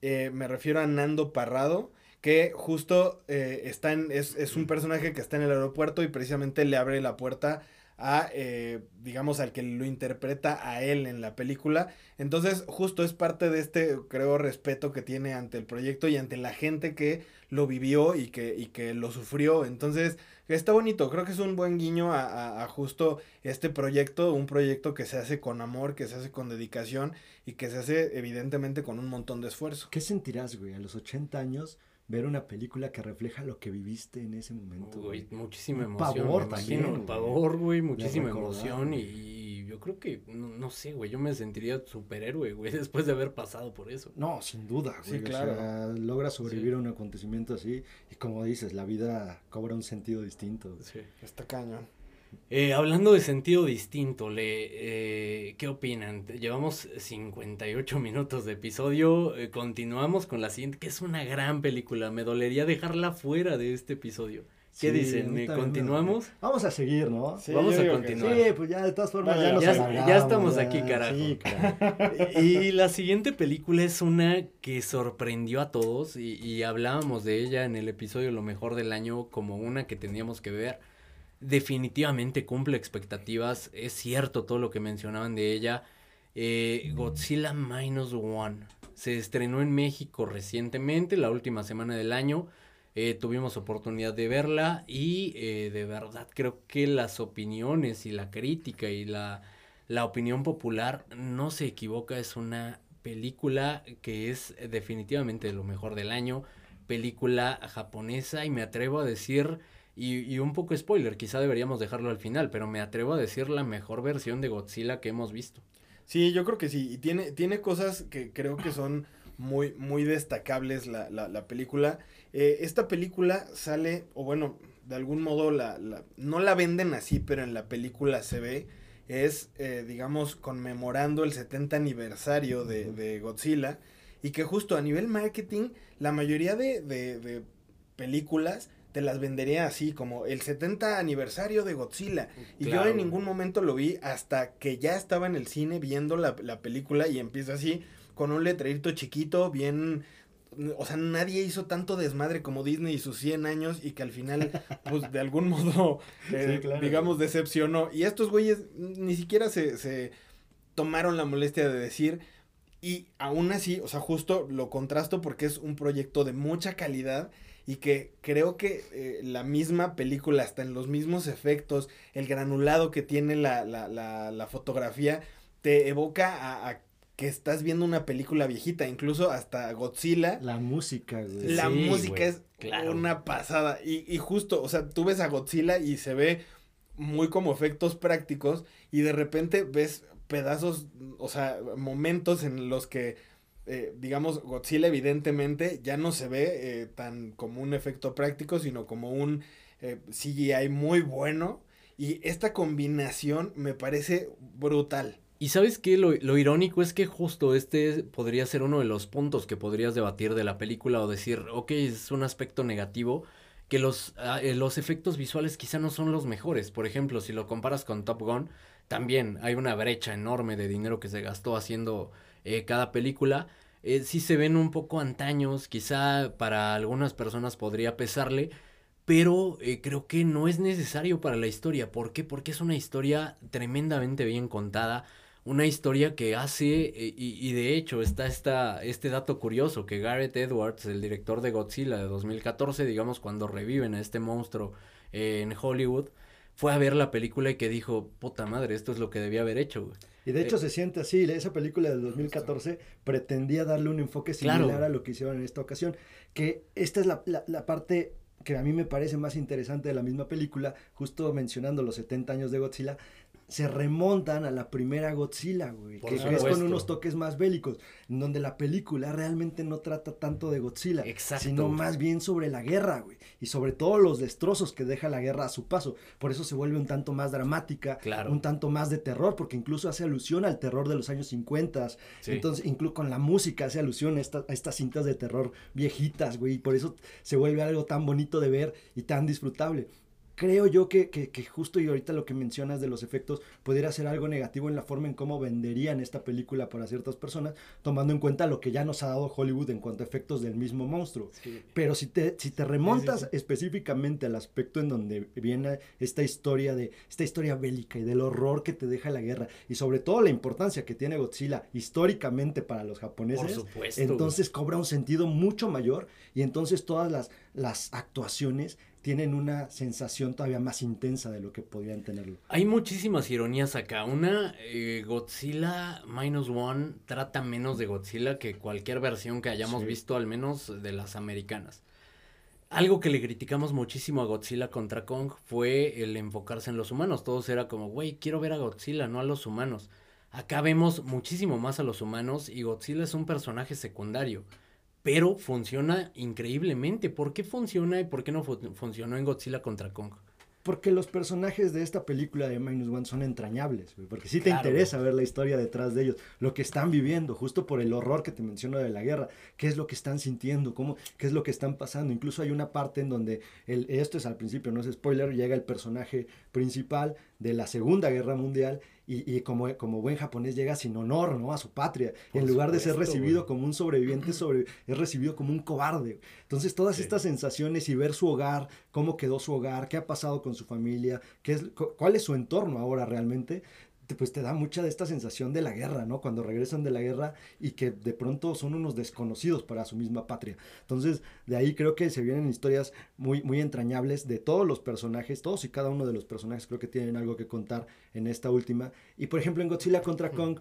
eh, me refiero a Nando Parrado, que justo eh, está en, es, es un personaje que está en el aeropuerto y precisamente le abre la puerta a, eh, digamos, al que lo interpreta a él en la película. Entonces, justo es parte de este, creo, respeto que tiene ante el proyecto y ante la gente que lo vivió y que, y que lo sufrió. Entonces, está bonito, creo que es un buen guiño a, a, justo este proyecto, un proyecto que se hace con amor, que se hace con dedicación y que se hace evidentemente con un montón de esfuerzo. ¿Qué sentirás, güey, a los 80 años? Ver una película que refleja lo que viviste en ese momento. Güey, muchísima emoción. Pavor también. Pavor, güey, muchísima emoción y, yo creo que, no, sé, güey, yo me sentiría superhéroe, güey, [laughs] después de haber pasado por eso. No, sin duda, güey. Sí, claro. O sea, logra sobrevivir a un acontecimiento así y como dices, la vida cobra un sentido distinto. Sí, está cañón. Eh, hablando de sentido distinto, le, eh, ¿qué opinan? Llevamos 58 minutos de episodio, eh, continuamos con la siguiente, que es una gran película, me dolería dejarla fuera de este episodio. ¿Qué Sí, a dicen? mí ¿Eh, también me ¿Continuamos? Vamos a seguir, ¿no? Sí, Vamos a continuar. Sí, pues ya de todas formas ya nos ya- ya estamos ya, aquí, carajo. Sí, [laughs] claro. Y la siguiente película es una que sorprendió a todos y, y hablábamos de ella en el episodio Lo mejor del año como una que teníamos que ver. Definitivamente cumple expectativas, es cierto todo lo que mencionaban de ella. Eh, Godzilla Minus One se estrenó en México recientemente, la última semana del año. Eh, tuvimos oportunidad de verla y eh, de verdad creo que las opiniones y la crítica y la, la opinión popular no se equivoca, es una película que es definitivamente lo mejor del año, película japonesa y me atrevo a decir, y, y un poco spoiler, quizá deberíamos dejarlo al final, pero me atrevo a decir la mejor versión de Godzilla que hemos visto. Sí, yo creo que sí. Y tiene, tiene cosas que creo que son muy, muy destacables la, la, la película. Eh, esta película sale, o bueno, de algún modo la, la, no la venden así, pero en la película se ve. Es, eh, digamos, conmemorando el 70 aniversario de, de, Godzilla. Y que justo a nivel marketing, la mayoría de, de, de películas te las vendería así, como el 70 aniversario de Godzilla. Y claro. yo en ningún momento lo vi hasta que ya estaba en el cine viendo la, la película y empieza así, con un letrerito chiquito, bien... O sea, nadie hizo tanto desmadre como Disney y sus 100 años y que al final, [laughs] pues de algún modo, eh, sí, claro. digamos, decepcionó. Y estos güeyes ni siquiera se, se tomaron la molestia de decir... Y aún así, o sea, justo lo contrasto porque es un proyecto de mucha calidad y que creo que eh, la misma película, hasta en los mismos efectos, el granulado que tiene la, la, la, la fotografía, te evoca a, a, que estás viendo una película viejita, incluso hasta Godzilla. La música, güey. La Sí, música güey, es claro. una pasada. Y, y justo, o sea, tú ves a Godzilla y se ve muy como efectos prácticos y de repente ves pedazos, o sea, momentos en los que eh, digamos, Godzilla evidentemente ya no se ve eh, tan como un efecto práctico, sino como un eh, CGI muy bueno. Y esta combinación me parece brutal. Y sabes qué, lo, lo, irónico es que justo este podría ser uno de los puntos que podrías debatir de la película o decir, ok, es un aspecto negativo, que los, uh, los efectos visuales quizá no son los mejores. Por ejemplo, si lo comparas con Top Gun, también hay una brecha enorme de dinero que se gastó haciendo eh, cada película. Eh, sí se ven un poco antaños, quizá para algunas personas podría pesarle, pero eh, creo que no es necesario para la historia. ¿Por qué? Porque es una historia tremendamente bien contada, una historia que hace, eh, y, y, de hecho está este dato curioso, que Gareth Edwards, el director de Godzilla de 2014, digamos cuando reviven a este monstruo en Hollywood, fue a ver la película y que dijo, puta madre, esto es lo que debía haber hecho, güey. Y de hecho eh, se siente así, esa película del 2014 pretendía darle un enfoque similar claro. a lo que hicieron en esta ocasión, que esta es la, la, la, parte que a mí me parece más interesante de la misma película, justo mencionando los 70 años de Godzilla, se remontan a la primera Godzilla, güey, que, es con unos toques más bélicos, en donde la película realmente no trata tanto de Godzilla, Exacto. sino más bien sobre la guerra, güey, y sobre todos los destrozos que deja la guerra a su paso. Por eso se vuelve un tanto más dramática, claro. un tanto más de terror, porque incluso hace alusión al terror de los años 50, sí. entonces incluso con la música hace alusión a, esta, a estas cintas de terror viejitas, güey, y por eso se vuelve algo tan bonito de ver y tan disfrutable creo yo que, que, que, justo y ahorita lo que mencionas de los efectos pudiera ser algo negativo en la forma en cómo venderían esta película para ciertas personas, tomando en cuenta lo que ya nos ha dado Hollywood en cuanto a efectos del mismo monstruo. Sí. Pero si te, si te remontas sí, sí, específicamente al aspecto en donde viene esta historia de esta historia bélica y del horror que te deja la guerra y sobre todo la importancia que tiene Godzilla históricamente para los japoneses, Por supuesto. entonces cobra un sentido mucho mayor y entonces todas las, las actuaciones tienen una sensación todavía más intensa de lo que podrían tenerlo. Hay muchísimas ironías acá. Una, eh, Godzilla Minus One trata menos de Godzilla que cualquier versión que hayamos sí. visto, al menos de las americanas. Algo que le criticamos muchísimo a Godzilla contra Kong fue el enfocarse en los humanos. Todos era como, güey, quiero ver a Godzilla, no a los humanos. Acá vemos muchísimo más a los humanos y Godzilla es un personaje secundario pero funciona increíblemente. ¿Por qué funciona y por qué no fu funcionó en Godzilla contra Kong? porque los personajes de esta película de Minus One son entrañables, güey, porque sí te interesa ver la historia detrás de ellos, lo que están viviendo, justo por el horror que te menciono de la guerra, qué es lo que están sintiendo, cómo, qué es lo que están pasando. Incluso hay una parte en donde, el, esto es al principio, no es spoiler, llega el personaje principal de la Segunda Guerra Mundial y, como, como buen japonés llega sin honor, ¿no? A su patria. y en lugar de ser recibido como un sobreviviente, sobre, es recibido como un cobarde. Entonces todas estas sensaciones y ver su hogar, cómo quedó su hogar, qué ha pasado con su familia, qué es, cuál es su entorno ahora realmente, pues te da mucha de esta sensación de la guerra, ¿no? Cuando regresan de la guerra y que de pronto son unos desconocidos para su misma patria. Entonces, de ahí creo que se vienen historias muy, muy entrañables de todos los personajes, todos y cada uno de los personajes creo que tienen algo que contar en esta última. Y por ejemplo, en Godzilla contra Kong,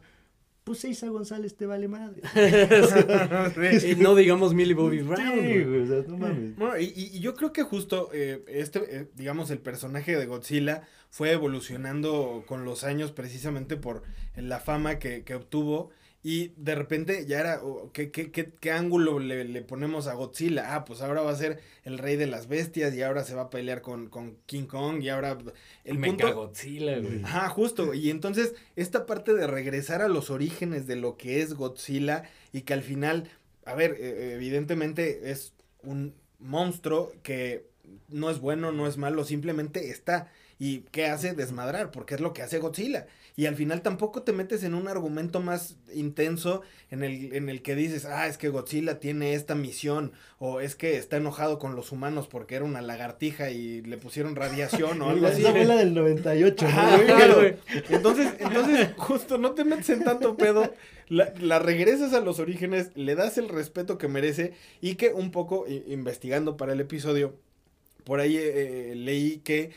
pues Isa González te vale madre. [laughs] y no digamos Millie Bobby Brown. y, yo creo que justo eh, este, eh, digamos, el personaje de Godzilla fue evolucionando con los años precisamente por la fama que, que obtuvo y de repente ya era, oh, ¿qué, qué, qué, ángulo le, ponemos a Godzilla? Ah, pues ahora va a ser el rey de las bestias y ahora se va a pelear con, con King Kong y ahora... El Mecha Godzilla, güey. Ajá, justo. Y entonces esta parte de regresar a los orígenes de lo que es Godzilla y que al final, a ver, e, evidentemente es un monstruo que no es bueno, no es malo, simplemente está. ¿Y qué hace? Desmadrar, porque es lo que hace Godzilla y al final tampoco te metes en un argumento más intenso en el, en el que dices, ah, es que Godzilla tiene esta misión o es que está enojado con los humanos porque era una lagartija y le pusieron radiación o [laughs] algo así. Esa fue la del 98, [laughs] Entonces, entonces, justo no te metes en tanto pedo, la, regresas a los orígenes, le das el respeto que merece y que un poco investigando para el episodio, por ahí eh, leí que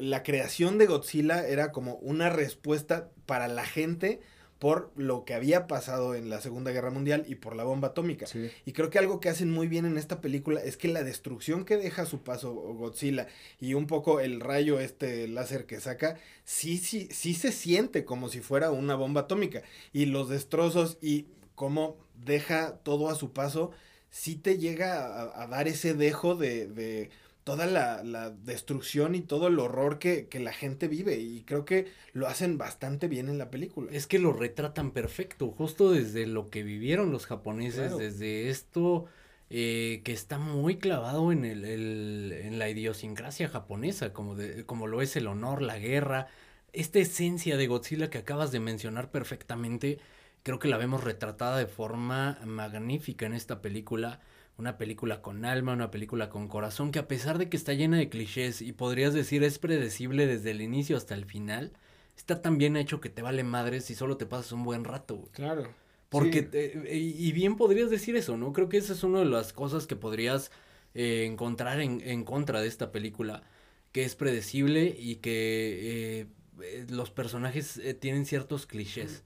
la creación de Godzilla era como una respuesta para la gente por lo que había pasado en la Segunda Guerra Mundial y por la bomba atómica. Y creo que algo que hacen muy bien en esta película es que la destrucción que deja a su paso Godzilla y un poco el rayo este láser que saca, sí, sí, sí se siente como si fuera una bomba atómica. Y los destrozos y cómo deja todo a su paso, sí te llega a, dar ese dejo de toda la, destrucción y todo el horror que, la gente vive. Y creo que lo hacen bastante bien en la película. Es que lo retratan perfecto, justo desde lo que vivieron los japoneses, desde esto eh, que está muy clavado en, el, en la idiosincrasia japonesa, como, de, como lo es el honor, la guerra. Esta esencia de Godzilla que acabas de mencionar perfectamente, creo que la vemos retratada de forma magnífica en esta película una película con alma, una película con corazón, que a pesar de que está llena de clichés y podrías decir es predecible desde el inicio hasta el final, está tan bien hecho que te vale madre si solo te pasas un buen rato. Claro. Porque, y bien podrías decir eso, ¿no? Creo que esa es una de las cosas que podrías eh, encontrar en, en, contra de esta película, que es predecible y que eh, eh, los personajes tienen ciertos clichés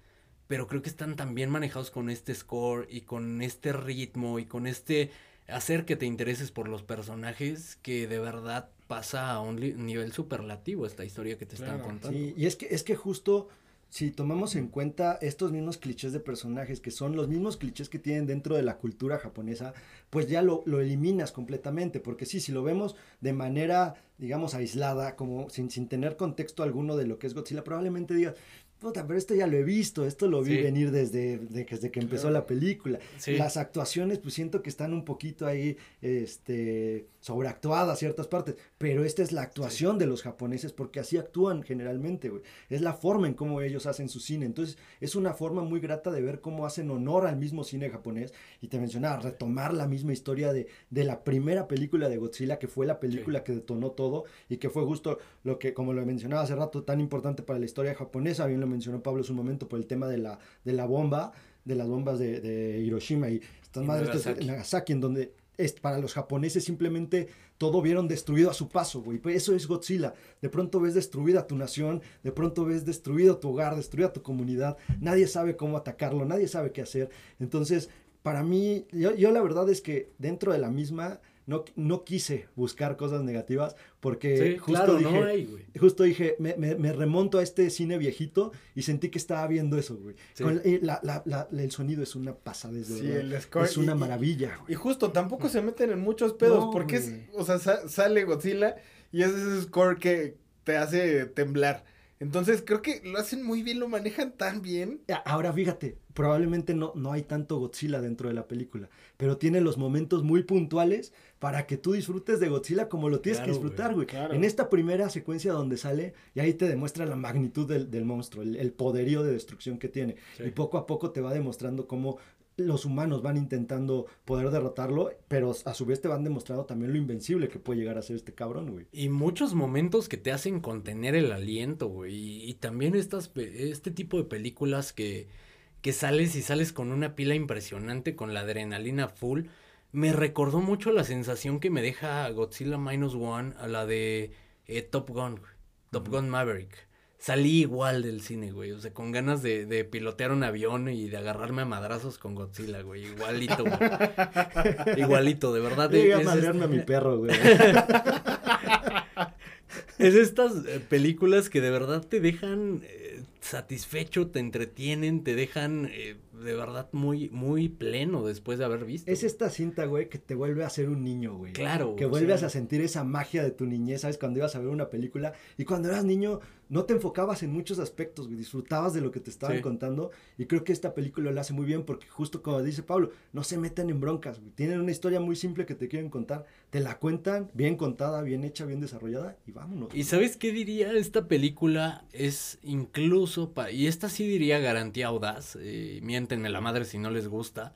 pero creo que están tan bien manejados con este score y con este ritmo y con este hacer que te intereses por los personajes que de verdad pasa a un nivel superlativo esta historia que te están contando. y es que es que justo si tomamos en cuenta estos mismos clichés de personajes, que son los mismos clichés que tienen dentro de la cultura japonesa, pues ya lo, lo eliminas completamente, porque sí, si lo vemos de manera, digamos, aislada, como sin, sin tener contexto alguno de lo que es Godzilla, probablemente digas, puta, pero esto ya lo he visto, esto lo vi venir desde, desde que empezó la película. Las actuaciones, pues siento que están un poquito ahí, este, sobreactuadas ciertas partes, pero esta es la actuación de los japoneses porque así actúan generalmente, güey. Es la forma en cómo ellos hacen su cine. Entonces, es una forma muy grata de ver cómo hacen honor al mismo cine japonés. Y te mencionaba, retomar la misma historia de, de la primera película de Godzilla, que fue la película que detonó todo y que fue justo lo que, como lo mencionaba hace rato, tan importante para la historia japonesa. Bien lo mencionó Pablo en su momento por el tema de la, de la bomba, de las bombas de, de Hiroshima y estas madres de Nagasaki, en donde para los japoneses simplemente todo vieron destruido a su paso, güey. Pues eso es Godzilla. De pronto ves destruida tu nación, de pronto ves destruido tu hogar, destruida tu comunidad. Nadie sabe cómo atacarlo, nadie sabe qué hacer. Entonces, para mí, yo, yo la verdad es que dentro de la misma no, no quise buscar cosas negativas porque justo, dije, justo dije, me, me, remonto a este cine viejito y sentí que estaba viendo eso, güey. Eh, la, la, la, el sonido es una pasada, es una maravilla. Y justo, tampoco se meten en muchos pedos porque es, o sea, sale Godzilla y es ese score que te hace temblar. Entonces creo que lo hacen muy bien, lo manejan tan bien. Ahora fíjate, probablemente no, no hay tanto Godzilla dentro de la película, pero tiene los momentos muy puntuales para que tú disfrutes de Godzilla como lo tienes que disfrutar, güey. En esta primera secuencia donde sale, y ahí te demuestra la magnitud del, monstruo, el, poderío de destrucción que tiene. Y poco a poco te va demostrando cómo los humanos van intentando poder derrotarlo, pero a su vez te van demostrando también lo invencible que puede llegar a ser este cabrón, güey. Y muchos momentos que te hacen contener el aliento, güey. Y, también estas, este tipo de películas que, que sales y sales con una pila impresionante, con la adrenalina full. Me recordó mucho la sensación que me deja Godzilla Minus One a la de eh, Top Gun, Top Gun Maverick salí igual del cine, güey. O sea, con ganas de, de, pilotear un avión y de agarrarme a madrazos con Godzilla, güey. Igualito, güey. [laughs] Igualito, de verdad. Llegué a madrearme a mi perro, güey. [laughs] es estas eh, películas que de verdad te dejan eh, satisfecho, te entretienen, te dejan eh, de verdad muy, muy pleno después de haber visto. Es esta cinta, güey, que te vuelve a ser un niño, güey. Claro. Que vuelves a sentir esa magia de tu niñez, ¿sabes? Cuando ibas a ver una película y cuando eras niño no te enfocabas en muchos aspectos, güey, disfrutabas de lo que te estaban contando y creo que esta película lo hace muy bien porque justo como dice Pablo, no se meten en broncas, güey. Tienen una historia muy simple que te quieren contar, te la cuentan bien contada, bien hecha, bien desarrollada y vámonos. ¿Y sabes qué diría? Esta película es incluso, y esta sí diría garantía audaz, eh, miéntenme la madre si no les gusta,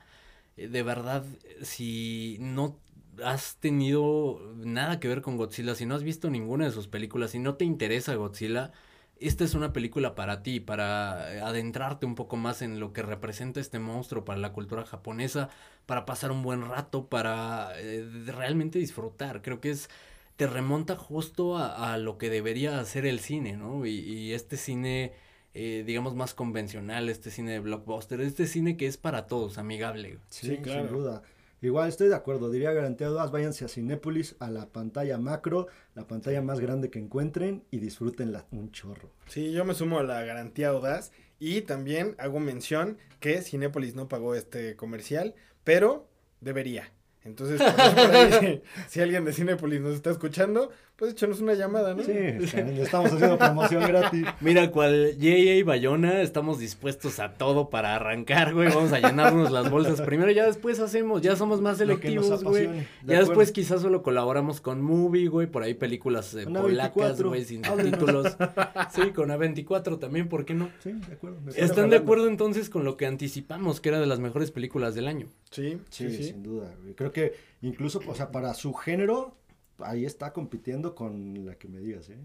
eh, de verdad, si no has tenido nada que ver con Godzilla, si no has visto ninguna de sus películas, si no te interesa Godzilla, esta es una película para ti, para eh, adentrarte un poco más en lo que representa este monstruo para la cultura japonesa, para pasar un buen rato, para eh, realmente disfrutar. Creo que es te remonta justo a, lo que debería hacer el cine, ¿no? Y, este cine, eh, digamos, más convencional, este cine de blockbuster, este cine que es para todos, amigable. Sí, claro. sin duda. Igual estoy de acuerdo, diría garantía dudas, váyanse a Cinépolis, a la pantalla macro, la pantalla más grande que encuentren y disfrútenla un chorro. Sí, yo me sumo a la garantía audaz y también hago mención que Cinépolis no pagó este comercial, pero debería. Entonces, [laughs] si alguien de Cinepolis nos está escuchando, pues échanos una llamada, ¿no? Sí, estamos haciendo promoción gratis. [laughs] Mira, cual y Bayona, estamos dispuestos a todo para arrancar, güey. Vamos a llenarnos las bolsas primero, ya después hacemos, ya somos más selectivos, güey. Ya después quizás solo colaboramos con Movie, güey, por ahí películas eh, polacas, güey, sin títulos. [laughs] sí, con A24 también, ¿por qué no? Sí, de acuerdo. ¿Están de acuerdo entonces con lo que anticipamos, que era de las mejores películas del año? Sí, sí, sí, sin duda. Creo que incluso, o sea, para su género, ahí está compitiendo con la que me digas, ¿eh?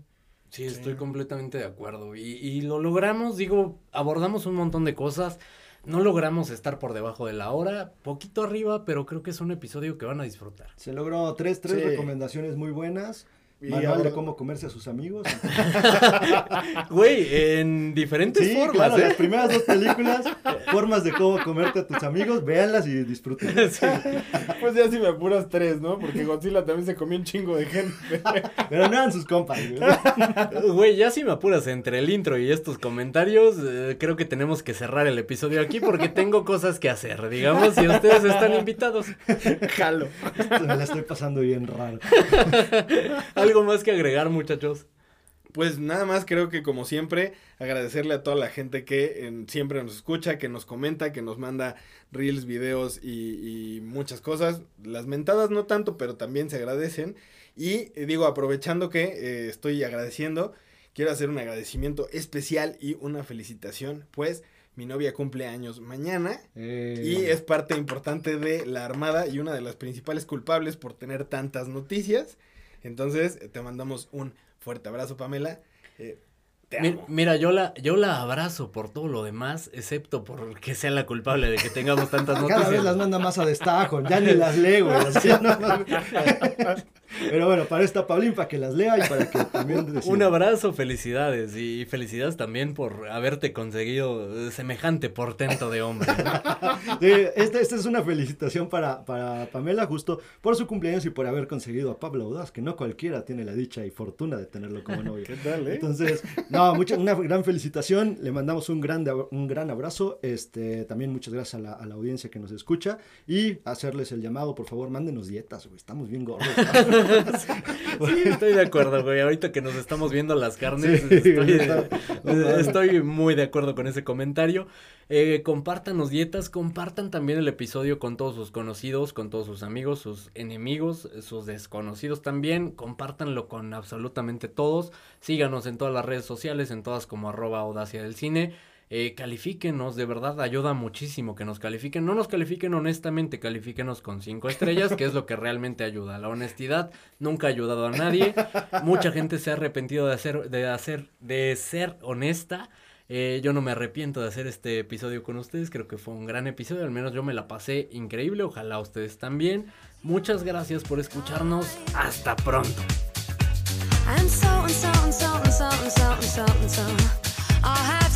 Sí, estoy completamente de acuerdo. Y, y, lo logramos, digo, abordamos un montón de cosas. No logramos estar por debajo de la hora, poquito arriba, pero creo que es un episodio que van a disfrutar. Se logró tres, tres recomendaciones muy buenas. Y ahora... cómo comerse a sus amigos. [laughs] Güey, en diferentes formas. Claro, las ¿eh? primeras dos películas, [laughs] formas de cómo comerte a tus amigos, véanlas y disfruten. [laughs] Pues ya si me apuras tres, ¿no? Porque Godzilla también se comió un chingo de gente. Pero no eran sus compas. Güey, ya si me apuras entre el intro y estos comentarios, eh, creo que tenemos que cerrar el episodio aquí porque tengo cosas que hacer, digamos, y ustedes están invitados. Jalo. me la estoy pasando bien raro. ¿Algo más que agregar, muchachos? Pues nada más creo que como siempre agradecerle a toda la gente que siempre nos escucha, que nos comenta, que nos manda reels, videos y, muchas cosas. Las mentadas no tanto, pero también se agradecen. Y eh, digo, aprovechando que eh, estoy agradeciendo, quiero hacer un agradecimiento especial y una felicitación, pues mi novia cumple años mañana eh. y es parte importante de la Armada y una de las principales culpables por tener tantas noticias. Entonces, te mandamos un fuerte abrazo, Pamela. Eh, Mira, yo la, yo la abrazo por todo lo demás, excepto por que sea la culpable de que tengamos tantas noticias. [laughs] Cada vez las manda más a destajo, ya ni las leo, [laughs] Pero bueno, para esta Paulín, para que las lea y para que también Un abrazo, felicidades y felicidades también por haberte conseguido semejante portento de hombre. [laughs] esta, esta, es una felicitación para, para Pamela justo por su cumpleaños y por haber conseguido a Pablo Audaz, que no cualquiera tiene la dicha y fortuna de tenerlo como novio. ¿Qué tal, eh? Entonces, no, mucha, una gran felicitación. Le mandamos un gran, un gran abrazo. Este, también muchas gracias a la, a la audiencia que nos escucha. Y hacerles el llamado, por favor, mándenos dietas, güey. Estamos bien gordos. [laughs] Sí, estoy de acuerdo, güey. Ahorita que nos estamos viendo las carnes, estoy, estoy, muy de acuerdo con ese comentario. Eh, compartan los dietas, compartan también el episodio con todos sus conocidos, con todos sus amigos, sus enemigos, sus desconocidos también. Compártanlo con absolutamente todos. Síganos en todas las redes sociales, en todas como arroba audacia del cine. Eh, califíquenos, de verdad ayuda muchísimo que nos califiquen. No nos califiquen honestamente, califíquenos con cinco estrellas, que es lo que realmente ayuda. La honestidad nunca ha ayudado a nadie. Mucha gente se ha arrepentido de hacer, de hacer, de ser honesta. Eh, yo no me arrepiento de hacer este episodio con ustedes, creo que fue un gran episodio, al menos yo me la pasé increíble, ojalá ustedes también. Muchas gracias por escucharnos, hasta pronto. and so and so and so and so and so and so and so. I'll have